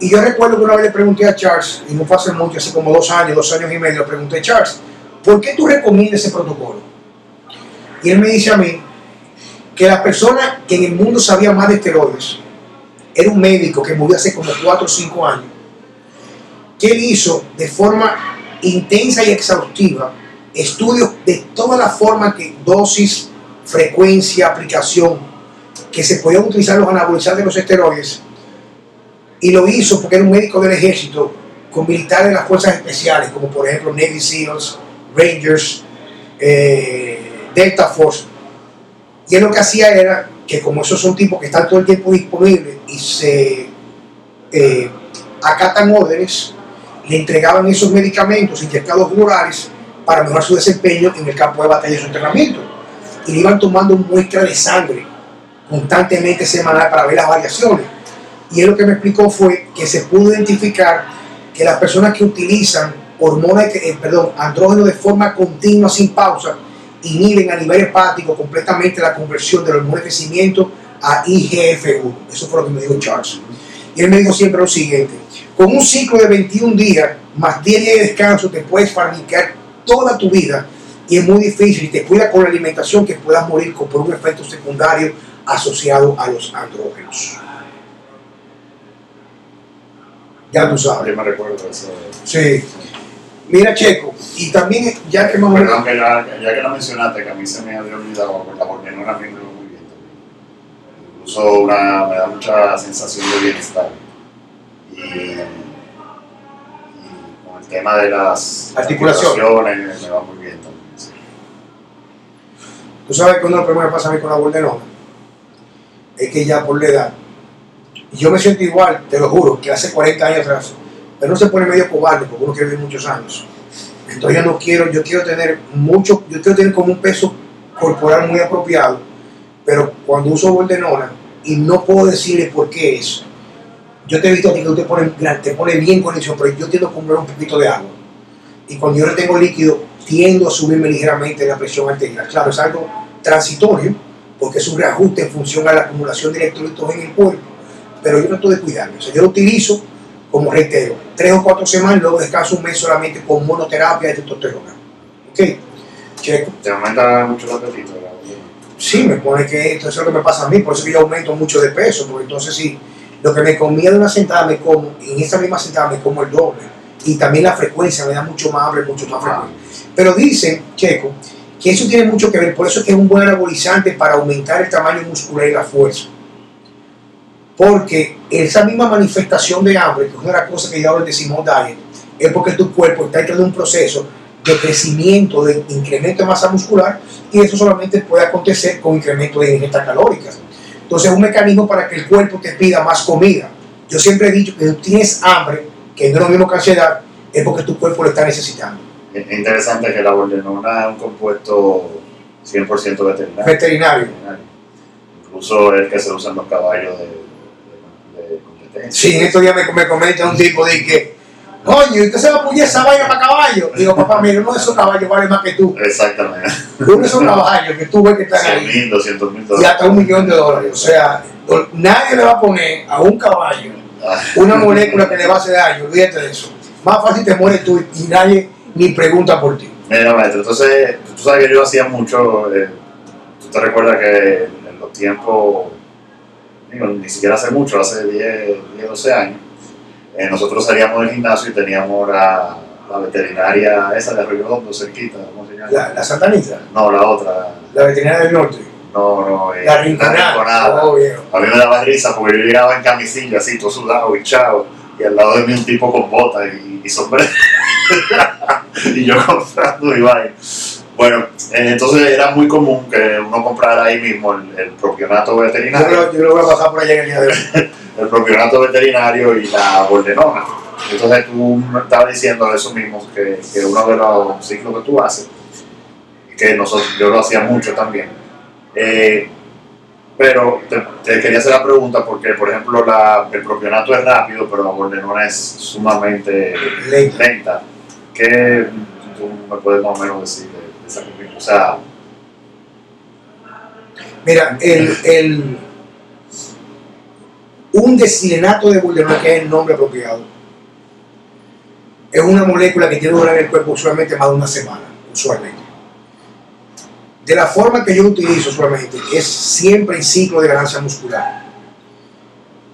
Y yo recuerdo que una vez le pregunté a Charles, y no fue hace mucho, así como dos años, dos años y medio, le pregunté, Charles, ¿por qué tú recomiendas ese protocolo? Y él me dice a mí que la persona que en el mundo sabía más de esteroides era un médico que murió hace como cuatro o cinco años, que él hizo de forma intensa y exhaustiva estudios de toda la forma que dosis, frecuencia, aplicación que se podían utilizar los anabolizantes de los esteroides y lo hizo porque era un médico del ejército con militares de las fuerzas especiales como por ejemplo Navy SEALs, Rangers, eh, Delta Force. Y él lo que hacía era que como esos son tipos que están todo el tiempo disponibles y se eh, acatan órdenes le entregaban esos medicamentos inyectados orales para mejorar su desempeño en el campo de batalla y su entrenamiento. Y le iban tomando muestra de sangre constantemente semanal para ver las variaciones. Y él lo que me explicó fue que se pudo identificar que las personas que utilizan hormonas, eh, perdón, andrógenos de forma continua, sin pausa, inhiben a nivel hepático completamente la conversión del hormona de crecimiento a IGF-1. Eso fue lo que me dijo Charles. Y él me dijo siempre lo siguiente, con un ciclo de 21 días más 10 días de descanso te puedes fabricar toda tu vida y es muy difícil y te cuida con la alimentación que puedas morir por un efecto secundario asociado a los andrógenos. Ya tú sabes. Yo me recuerdo eso. Sí. Mira, Checo, y también, ya que más Perdón, que ya, ya que lo mencionaste, que a mí se me había olvidado, porque la me quedó muy bien también. Incluso una, me da mucha sensación de bienestar. Y, y con el tema de las articulaciones me va muy bien también. sí. Tú sabes que uno de los problemas que pasa a mí con la bordenona es que ya por la edad, y yo me siento igual, te lo juro, que hace 40 años atrás, pero no se pone medio cobarde porque uno quiere vivir muchos años. Entonces yo no quiero, yo quiero tener mucho, yo quiero tener como un peso corporal muy apropiado, pero cuando uso bordenona, y no puedo decirle por qué es, yo te he visto a ti que tú te pones te pone bien condición, pero yo tiendo a comprar un poquito de agua. Y cuando yo retengo líquido, tiendo a subirme ligeramente la presión arterial. Claro, es algo transitorio, porque es un reajuste en función a la acumulación de electrolitos en el cuerpo, pero yo trato de cuidarme. O sea, yo lo utilizo, como reitero, tres o cuatro semanas, luego descanso un mes solamente con monoterapia de testosterona. ¿Ok? Checo. Te aumenta mucho el apetito. Sí, me pone que esto es lo que me pasa a mí, por eso que yo aumento mucho de peso, porque entonces si lo que me comía de una sentada me como, en esa misma sentada me como el doble. Y también la frecuencia me da mucho más hambre, mucho más frecuente. Pero dicen, Checo, que eso tiene mucho que ver, por eso es que es un buen anabolizante para aumentar el tamaño muscular y la fuerza. Porque esa misma manifestación de hambre, que es una de las cosas que ya ahora decimos diet, es porque tu cuerpo está entrando en un proceso de crecimiento, de incremento de masa muscular, y eso solamente puede acontecer con incremento de ingesta calóricas. Entonces es un mecanismo para que el cuerpo te pida más comida. Yo siempre he dicho que si tienes hambre, que no es lo mismo que ansiedad, es porque tu cuerpo lo está necesitando. Es interesante que la bordenona es un compuesto 100% veterinario. Veterinario. Incluso el que se usa en los caballos de, de, de competencia. Sí, en estos días me, me comenta un tipo de que, coño, ¿y usted se va a puñar esa vaina para caballo? Digo, papá, mira, uno de esos caballos vale más que tú. Exactamente. Uno de esos caballos que tú ves que están 100 ahí. mil, 200 mil Y dólares. hasta un millón de dólares. O sea, nadie le va a poner a un caballo una molécula que le va a hacer daño. Olvídate de eso. Más fácil te mueres tú y nadie ni pregunta por ti. Mira, maestro, entonces, tú sabes que yo hacía mucho, eh, tú te recuerdas que en los tiempos, digo, ni siquiera hace mucho, hace 10, 10 12 años, eh, nosotros salíamos del gimnasio y teníamos la, la veterinaria esa de Arroyo Hondo, cerquita, ¿cómo se llama? La, la Santanita, No, la otra, la veterinaria del norte, no, no, eh, la rinconada. Oh. A mí me daba risa porque yo llegaba en camisilla, así, todo sudado, hinchado, y al lado de mí un tipo con bota y, y sombrero. y yo comprando y vaina. Bueno, eh, entonces era muy común que uno comprara ahí mismo el, el propionato Yo veterinario, yo creo que voy a pasar por allá en el día de hoy. el propionato veterinario y la bordenona. Entonces tú me estabas diciendo eso mismo, que, que uno de los ciclos que tú haces, que nosotros, yo lo hacía mucho también. Eh, pero te, te quería hacer la pregunta porque, por ejemplo, la, el propionato es rápido, pero la bordenona es sumamente Lenta. lenta. ¿Qué tú me puedes más o menos decir de, de esa combinación? O sea, Mira, el, el, un desilenato de buldenol, que es el nombre apropiado, es una molécula que tiene que durar en el cuerpo usualmente más de una semana, usualmente. De la forma que yo utilizo usualmente, es siempre en ciclo de ganancia muscular.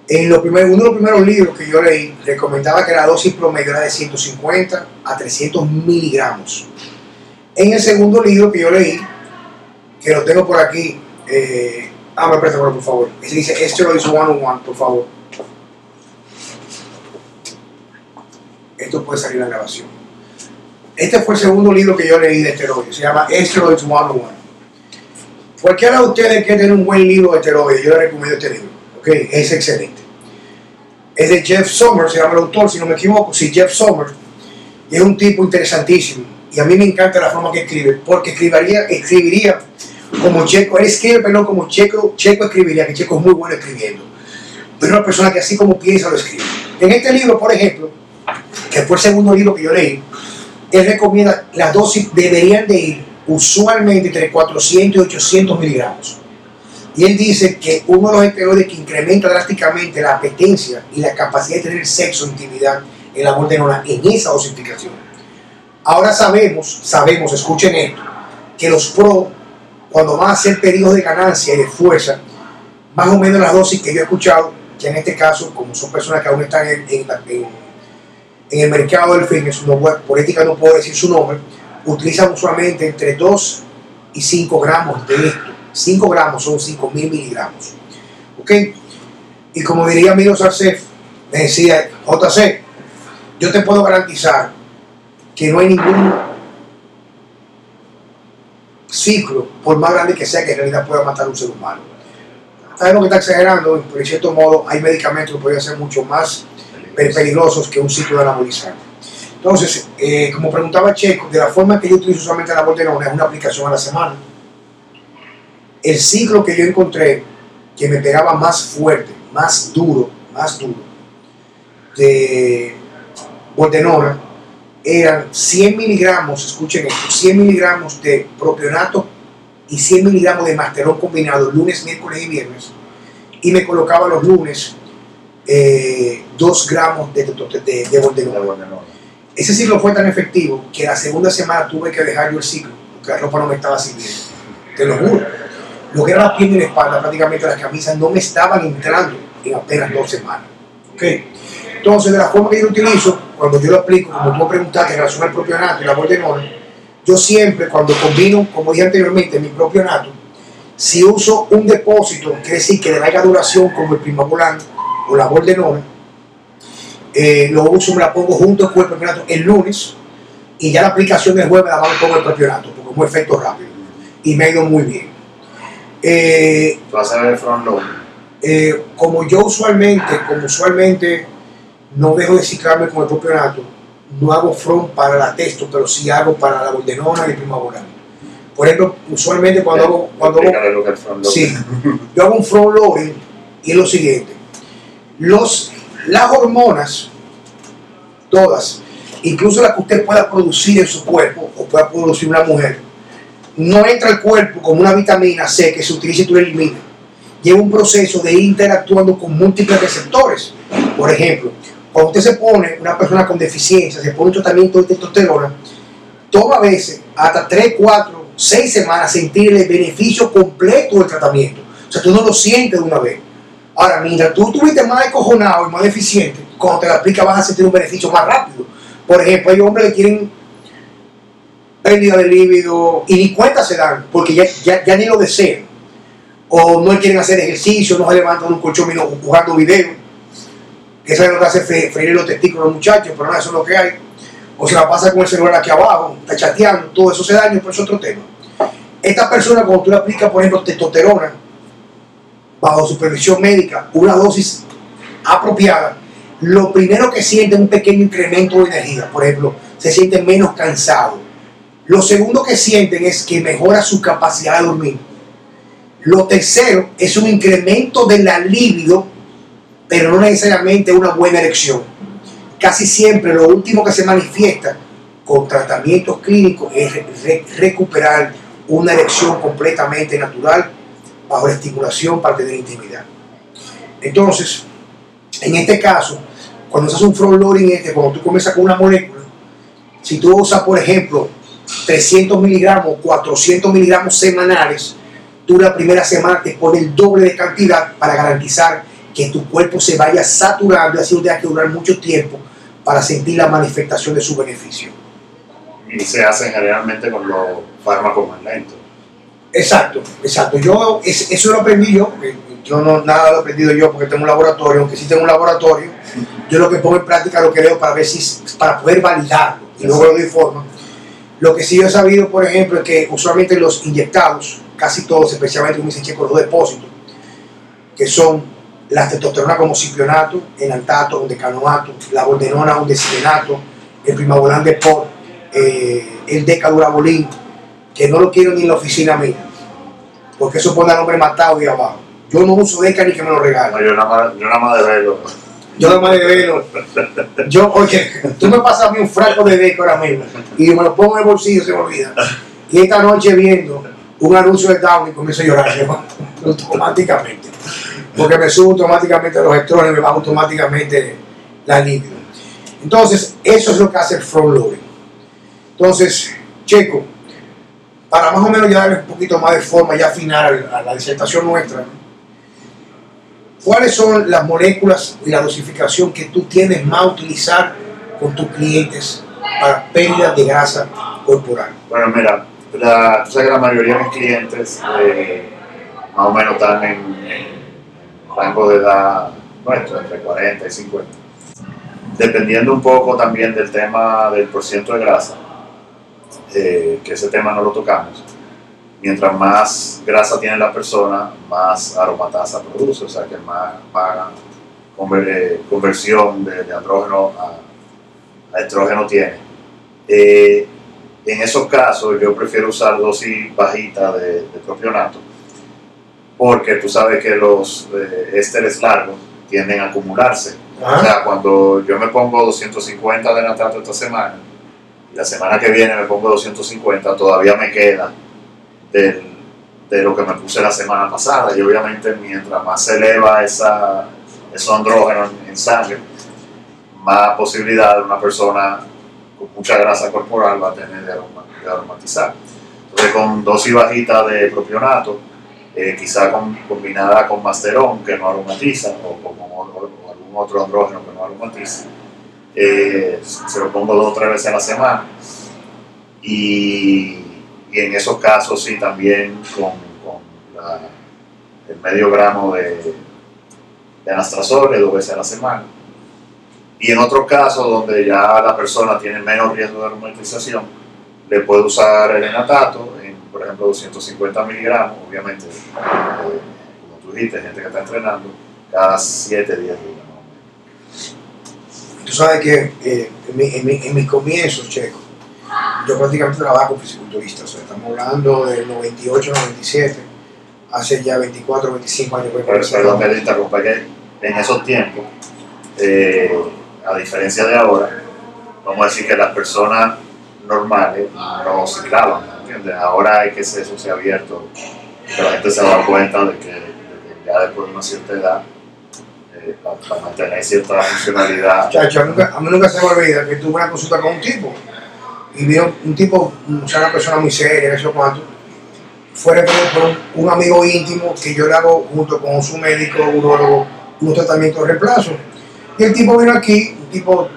En lo primero, uno de los primeros libros que yo leí recomendaba que la dosis promedio era de 150 a 300 miligramos. En el segundo libro que yo leí, que lo tengo por aquí, eh, ah, me presta por favor. Ese dice Steroids 101, por favor. Esto puede salir la grabación. Este fue el segundo libro que yo leí de esteroides. Se llama Steroids 101. Cualquiera de ustedes que tiene un buen libro de esteroides, yo le recomiendo este libro. ¿ok? Es excelente. Es de Jeff Sommer, se llama el autor, si no me equivoco. Sí, Jeff Sommer. Y es un tipo interesantísimo. Y a mí me encanta la forma que escribe, porque escribiría, escribiría como Checo, él escribe, pero como Checo, Checo escribiría, que Checo es muy bueno escribiendo. Pero una persona que así como piensa lo escribe. En este libro, por ejemplo, que fue el segundo libro que yo leí, él recomienda las dosis deberían de ir usualmente entre 400 y 800 miligramos. Y él dice que uno de los esteroides que incrementa drásticamente la apetencia y la capacidad de tener sexo, intimidad en la bordenona en esa dosificación. Ahora sabemos, sabemos, escuchen esto, que los pro, cuando van a hacer pedidos de ganancia y de fuerza, más o menos las dosis que yo he escuchado, que en este caso, como son personas que aún están en, el mercado del fitness, no, por ética no puedo decir su nombre, utilizan usualmente entre 2 y 5 gramos de esto. 5 gramos son 5 mil miligramos. ¿Ok? Y como diría Milo Sarcef, me decía, JC, yo te puedo garantizar que no hay ningún ciclo, por más grande que sea, que en realidad pueda matar a un ser humano. Sabemos que está exagerando, pero en cierto modo hay medicamentos que pueden ser mucho más pe- peligrosos que un ciclo de anabolizante. Entonces, eh, como preguntaba Checo, de la forma que yo utilizo usualmente la bordenona es una aplicación a la semana. El ciclo que yo encontré que me pegaba más fuerte, más duro, más duro, de bordenona, eran 100 miligramos, escuchen esto, 100 miligramos de propionato y 100 miligramos de masterón combinado lunes, miércoles y viernes. Y me colocaba los lunes 2 gramos de, de, de, de. Ese ciclo fue tan efectivo que la segunda semana tuve que dejar yo el ciclo, porque la ropa no me estaba sirviendo. Te lo juro. Lo que era la pierna y la espalda, prácticamente las camisas no me estaban entrando en apenas dos semanas. ¿Ok? Entonces, de la forma que yo lo utilizo, cuando yo lo aplico, como tú me preguntaste en relación al propionato y la bordenona, yo siempre, cuando combino, como dije anteriormente, mi propionato, si uso un depósito, quiere decir que de larga duración, como el primavolán o la bordenona, eh, lo uso, me la pongo junto con el propionato el lunes y ya la aplicación del jueves la con el propionato, porque es un efecto rápido y me ha ido muy bien. Eh, Tú haces el front load. eh, como yo usualmente, como usualmente no dejo de ciclarme con el propionato, no hago front para la testo, pero sí hago para la bordenona y el primavolán. Por ejemplo, usualmente cuando hago, cuando hago front. Sí, yo hago un front loading y es lo siguiente. Los, las hormonas, todas, incluso las que usted pueda producir en su cuerpo o pueda producir una mujer, no entra al cuerpo como una vitamina C que se utiliza y tú la eliminas. Lleva un proceso de interactuando con múltiples receptores. Por ejemplo, cuando usted se pone, una persona con deficiencia, se pone un tratamiento de testosterona, toma a veces hasta 3, 4, 6 semanas sentir el beneficio completo del tratamiento. O sea, tú no lo sientes de una vez. Ahora, mientras tú estuviste más descojonado y más deficiente, cuando te la aplica vas a sentir un beneficio más rápido. Por ejemplo, hay hombres que tienen pérdida de líbido y ni cuenta se dan, porque ya, ya, ya ni lo desean. O no quieren hacer ejercicio, no se levantan un colchón jugando video. Esa es lo que hace freír los testículos los muchachos, pero no, eso es lo que hay. O se la pasa con el celular aquí abajo, está chateando, todo eso se daña, pero es otro tema. Esta persona, cuando tú le aplicas, por ejemplo, testosterona, bajo supervisión médica, una dosis apropiada, lo primero que siente es un pequeño incremento de energía. Por ejemplo, se siente menos cansado. Lo segundo que sienten es que mejora su capacidad de dormir. Lo tercero es un incremento de la libido, pero no necesariamente una buena erección. Casi siempre lo último que se manifiesta con tratamientos clínicos es recuperar una erección completamente natural bajo la estimulación para tener intimidad. Entonces, en este caso, cuando se un front loading, este, cuando tú comienzas con una molécula, si tú usas, por ejemplo, 300 miligramos, 400 miligramos semanales, tú la primera semana te pones el doble de cantidad para garantizar que tu cuerpo se vaya saturando y así no tenga que durar mucho tiempo para sentir la manifestación de su beneficio. Y se hace generalmente con los fármacos más lentos. Exacto, exacto. Yo eso lo aprendí yo, porque yo no nada lo he aprendido yo porque tengo un laboratorio, aunque sí tengo un laboratorio, yo lo que pongo en práctica lo creo para ver si para poder validarlo y luego lo doy forma. Lo que sí he sabido, por ejemplo, es que usualmente los inyectados, casi todos, especialmente como dice con los depósitos, que son la testosterona como cipionato, enantato, un decanoato, la bordenona, un decilenato, el primabolán de POR, eh, el decadurabolín, que no lo quiero ni en la oficina mía, porque eso pone al hombre matado y abajo. Yo no uso deca ni que me lo regalen. yo nada más, yo nada más de verlo. Yo nada más de verlo. Yo, oye, tú me pasas a mí un frasco de deca ahora mismo y me lo pongo en el bolsillo se me olvida. Y esta noche viendo un anuncio de Downey comienzo a llorar automáticamente. Porque me subo automáticamente los electrones, me baja automáticamente la libido. Entonces, eso es lo que hace el front loading. Entonces, Checo, para más o menos ya darle un poquito más de forma ya final a la disertación nuestra, ¿cuáles son las moléculas y la dosificación que tú tienes más a utilizar con tus clientes para pérdida de grasa corporal? Bueno, mira, la, la mayoría de mis clientes eh, más o menos están en, rango de edad nuestro, entre 40 y 50. Dependiendo un poco también del tema del porciento de grasa, eh, que ese tema no lo tocamos, mientras más grasa tiene la persona, más aromatasa produce, o sea que más, eh, conversión de, andrógeno a, estrógeno tiene. Eh, en esos casos yo prefiero usar dosis bajita de, de propionato, porque tú sabes que los ésteres largos tienden a acumularse. O sea, cuando yo me pongo 250 de natato esta semana, la semana que viene me pongo 250, todavía me queda de lo que me puse la semana pasada. Y obviamente mientras más se eleva esa, esos andrógenos en sangre, más posibilidad de una persona con mucha grasa corporal va a tener de, aromatizar. Entonces con dosis bajita de propionato, eh, quizá combinada con masterón que no aromatiza o con algún otro andrógeno que no aromatiza, eh, se lo pongo dos o tres veces a la semana. Y, en esos casos sí también con, el medio gramo de, de anastrazol dos veces a la semana. Y en otros casos donde ya la persona tiene menos riesgo de aromatización, le puede usar el enatato, en, por ejemplo 250 miligramos, obviamente, eh, como tú dijiste, gente que está entrenando, cada 7 días Tú sabes que eh, en, mis comienzos, Checo, yo prácticamente trabajaba con fisiculturistas, o sea, estamos hablando del 98, 97, hace ya 24, 25 años. Pero, perdón que te interrumpa, que en esos tiempos, eh, a diferencia de ahora, vamos a decir que las personas normales no ciclaban, Ahora hay que eso se ha abierto, que la gente se da cuenta de que, ya después de una cierta edad para, mantener cierta funcionalidad. Chacho, a, mí nunca, se me olvida que tuve una consulta con un tipo y vi un tipo, o sea, una persona muy seria, eso cuánto. Fue por un, amigo íntimo que yo le hago junto con su médico, urólogo, un tratamiento de reemplazo. Y el tipo vino aquí, un tipo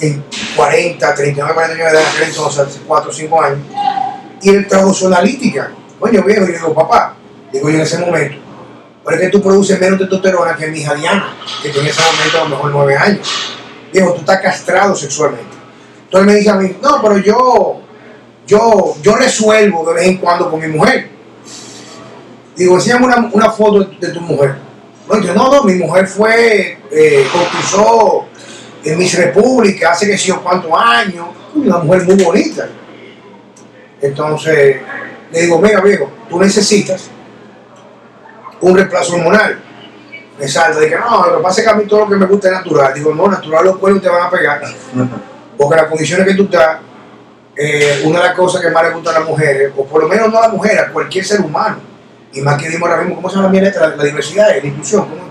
en 40, 39, 40 años de edad, entonces, 4 o 5 años, y él trajo su analítica. Oye, viejo, y le digo, papá, digo yo en ese momento, pero es tú produces menos testosterona que mi hija Diana, que tiene ese momento a lo mejor nueve años. Viejo, tú estás castrado sexualmente. Entonces me dice a mí, no, pero yo, yo, yo resuelvo de vez en cuando con mi mujer. Digo, enséñame una, una foto de, tu mujer. No, no, no, mi mujer fue, eh, en Miss República hace que sé yo cuántos años. Una mujer muy bonita. Entonces, le digo, mira, viejo, tú necesitas un reemplazo hormonal. Me salta, que no, lo que pasa es que a mí todo lo que me gusta es natural. Digo, no, natural los cuernos te van a pegar. Porque las condiciones que tú estás, eh, una de las cosas que más le gusta a las mujeres, o por lo menos no a las mujeres, a cualquier ser humano, y más que dimos ahora mismo, ¿cómo se llama la, la diversidad, la inclusión? ¿Cómo,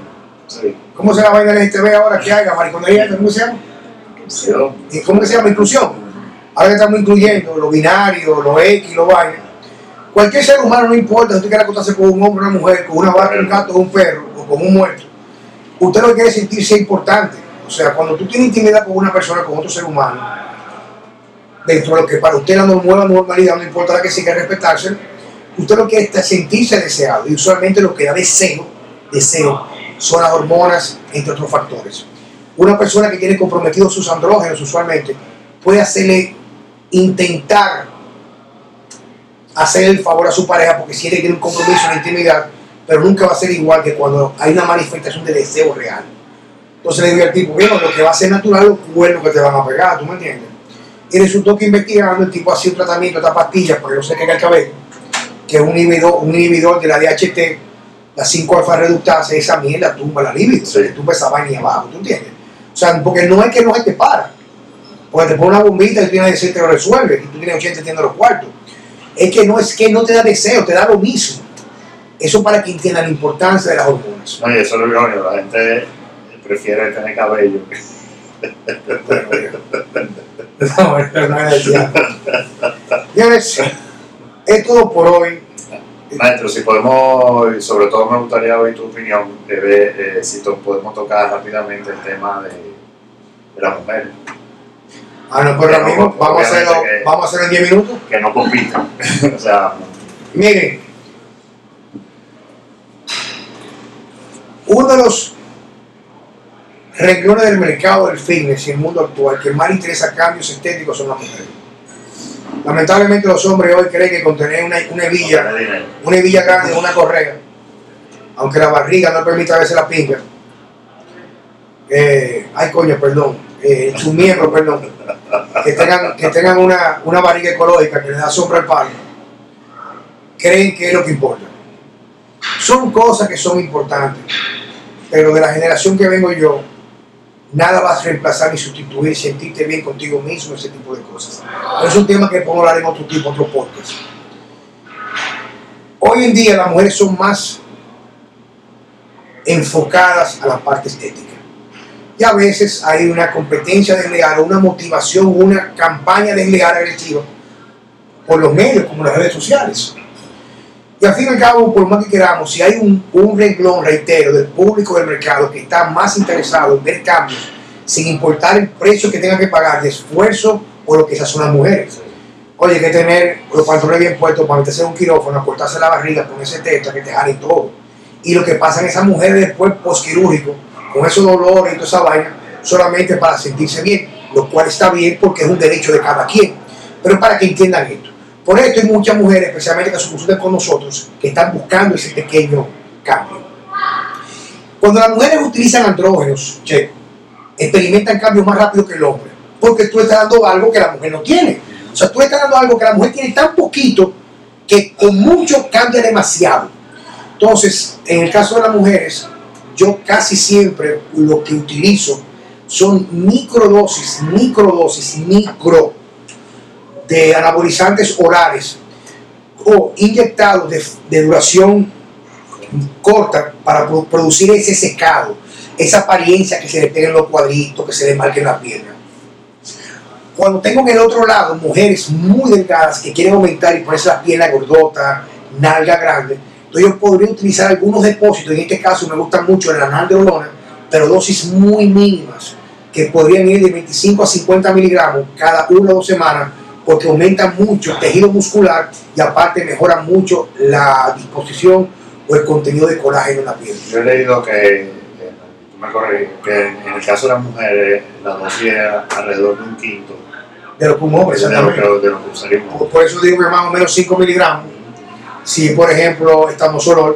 ¿Cómo se llama el ITV ahora que haya, mariconería? ¿Cómo se llama? Inclusión. ¿Cómo se llama? Inclusión. Ahora que estamos incluyendo lo binario, lo X, lo Y. Cualquier ser humano, no importa si usted quiere acostarse con un hombre, una mujer, con una vaca, un gato, un perro, o con un muerto. Usted lo que quiere sentirse importante. O sea, cuando tú tienes intimidad con una persona, con otro ser humano, dentro de lo que para usted la nueva normalidad, no importa la que siga respetarse, usted lo que es sentirse deseado. Y usualmente lo que da deseo, deseo, son las hormonas, entre otros factores. Una persona que tiene comprometidos sus andrógenos usualmente puede hacerle intentar hacer el favor a su pareja porque siente que tiene un compromiso, una intimidad, pero nunca va a ser igual que cuando hay una manifestación de deseo real. Entonces le digo al tipo, bueno, lo que va a ser natural los cuernos que te van a pegar, ¿tú me entiendes? Y resultó que investigando el tipo hacía un tratamiento, esta pastilla, porque no sé qué es el cabello, que es un inhibidor, un inhibidor de la DHT, la 5 alfa reductase, esa mierda tumba la libido, sí. tumba esa vaina abajo, ¿tú entiendes? O sea, porque no es que no se te para, porque te pone una bombita y tú tienes que te lo resuelve, y tú tienes 80 tiendas los cuartos. Es que no es que no te da deseo, te da lo mismo. Eso para que entiendan la importancia de las hormonas. Oye, eso es lo irónico, la gente prefiere tener cabello. no, no es es todo por hoy. Maestro, si podemos, sobre todo me gustaría oír tu opinión, de ver eh, si podemos tocar rápidamente el tema de, de la mujer. Ah, no, pero mismo, vamos, a hacerlo, vamos a hacerlo en 10 minutos. Que no compitan. o sea, miren, uno de los renglones del mercado del fitness y el mundo actual que más interesa cambios estéticos son las mujeres. Lamentablemente los hombres hoy creen que con tener una, una hebilla, una hebilla grande, una correa, aunque la barriga no permita a veces la pinga, eh, ay coño, perdón, eh, su miembro, perdón, que tengan, que tengan una, una barriga ecológica que le da sombra al palo, creen que es lo que importa. Son cosas que son importantes, pero de la generación que vengo yo, nada va a reemplazar ni sustituir sentirte bien contigo mismo, ese tipo de cosas. Es un tema que podemos hablar en otro tipo, otro podcast. Hoy en día las mujeres son más enfocadas a la parte estética. Y a veces hay una competencia desleal, una motivación, una campaña desleal agresiva por los medios, como las redes sociales. Y al fin y al cabo, por más que queramos, si hay un, un renglón, reitero, del público del mercado que está más interesado en ver cambios, sin importar el precio que tenga que pagar de esfuerzo o lo que esas son las mujeres. Oye, hay que tener los pantalones bien puestos para meterse en un quirófano, cortarse la barriga, ponerse testa, que te jale todo. Y lo que pasa en esas mujeres después postquirúrgico, con esos dolores y toda esa vaina, solamente para sentirse bien, lo cual está bien porque es un derecho de cada quien. Pero para que entiendan esto. Por esto hay muchas mujeres, especialmente que se consultan con nosotros, que están buscando ese pequeño cambio. Cuando las mujeres utilizan andrógenos, experimentan cambios más rápido que el hombre, porque tú estás dando algo que la mujer no tiene. O sea, tú estás dando algo que la mujer tiene tan poquito que con mucho cambia demasiado. Entonces, en el caso de las mujeres, yo casi siempre lo que utilizo son microdosis, microdosis, micro de anabolizantes orales o inyectados de, duración corta para producir ese secado, esa apariencia que se le peguen los cuadritos, que se le marquen la pierna. Cuando tengo en el otro lado mujeres muy delgadas que quieren aumentar y ponerse la pierna gordota, nalga grande, entonces yo podría utilizar algunos depósitos, en este caso me gustan mucho el olona, pero dosis muy mínimas, que podrían ir de 25 a 50 miligramos cada una o dos semanas porque aumenta mucho el tejido muscular y aparte mejora mucho la disposición o el contenido de colágeno en la piel. Yo he leído que, me corriges, que en el caso de las mujeres la dosis es alrededor de un quinto De lo que un hombre, de lo exactamente. que, de lo que Por, por eso digo que más o menos 5 miligramos. Si, por ejemplo, estamosolol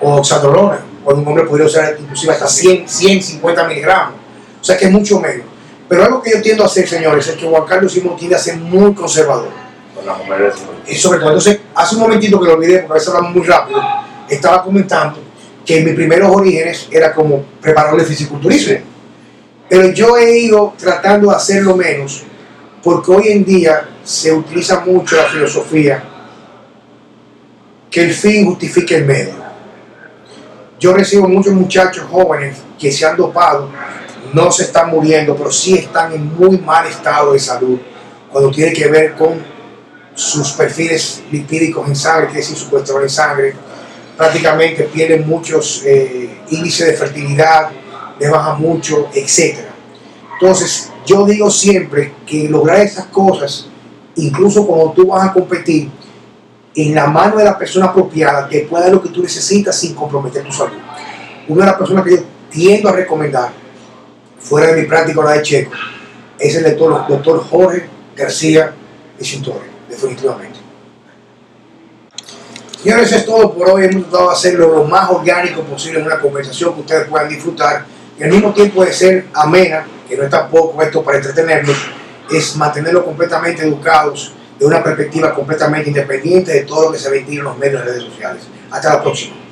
o oxandrolona, cuando un hombre podría usar inclusive hasta 100, 150 miligramos. O sea que es mucho menos. Pero algo que yo tiendo a hacer, señores, es que Juan Carlos Simón tiende a ser muy conservador. Con las mujeres. Y sobre todo, entonces, hace un momentito que lo olvidé, porque a veces hablamos muy rápido, estaba comentando que mis primeros orígenes era como preparador de fisiculturismo. Pero yo he ido tratando de hacerlo menos, porque hoy en día se utiliza mucho la filosofía que el fin justifica el medio. Yo recibo muchos muchachos jóvenes que se han dopado, no se están muriendo, pero sí están en muy mal estado de salud cuando tiene que ver con sus perfiles lipídicos en sangre, quiere decir su colesterol en sangre, prácticamente pierden muchos eh, índices de fertilidad, les baja mucho, etc. Entonces, yo digo siempre que lograr esas cosas, incluso cuando tú vas a competir, en la mano de la persona apropiada, te puede dar lo que tú necesitas sin comprometer tu salud. Una de las personas que yo tiendo a recomendar, fuera de mi práctica la de Checo, es el doctor, doctor Jorge García de Cintore, definitivamente. Señores, eso es todo por hoy. Hemos tratado de hacerlo lo más orgánico posible en una conversación que ustedes puedan disfrutar y al mismo tiempo de ser amena, que no es tampoco esto para entretenerlos, es mantenerlos completamente educados de una perspectiva completamente independiente de todo lo que se ventila en los medios de redes sociales. Hasta la próxima.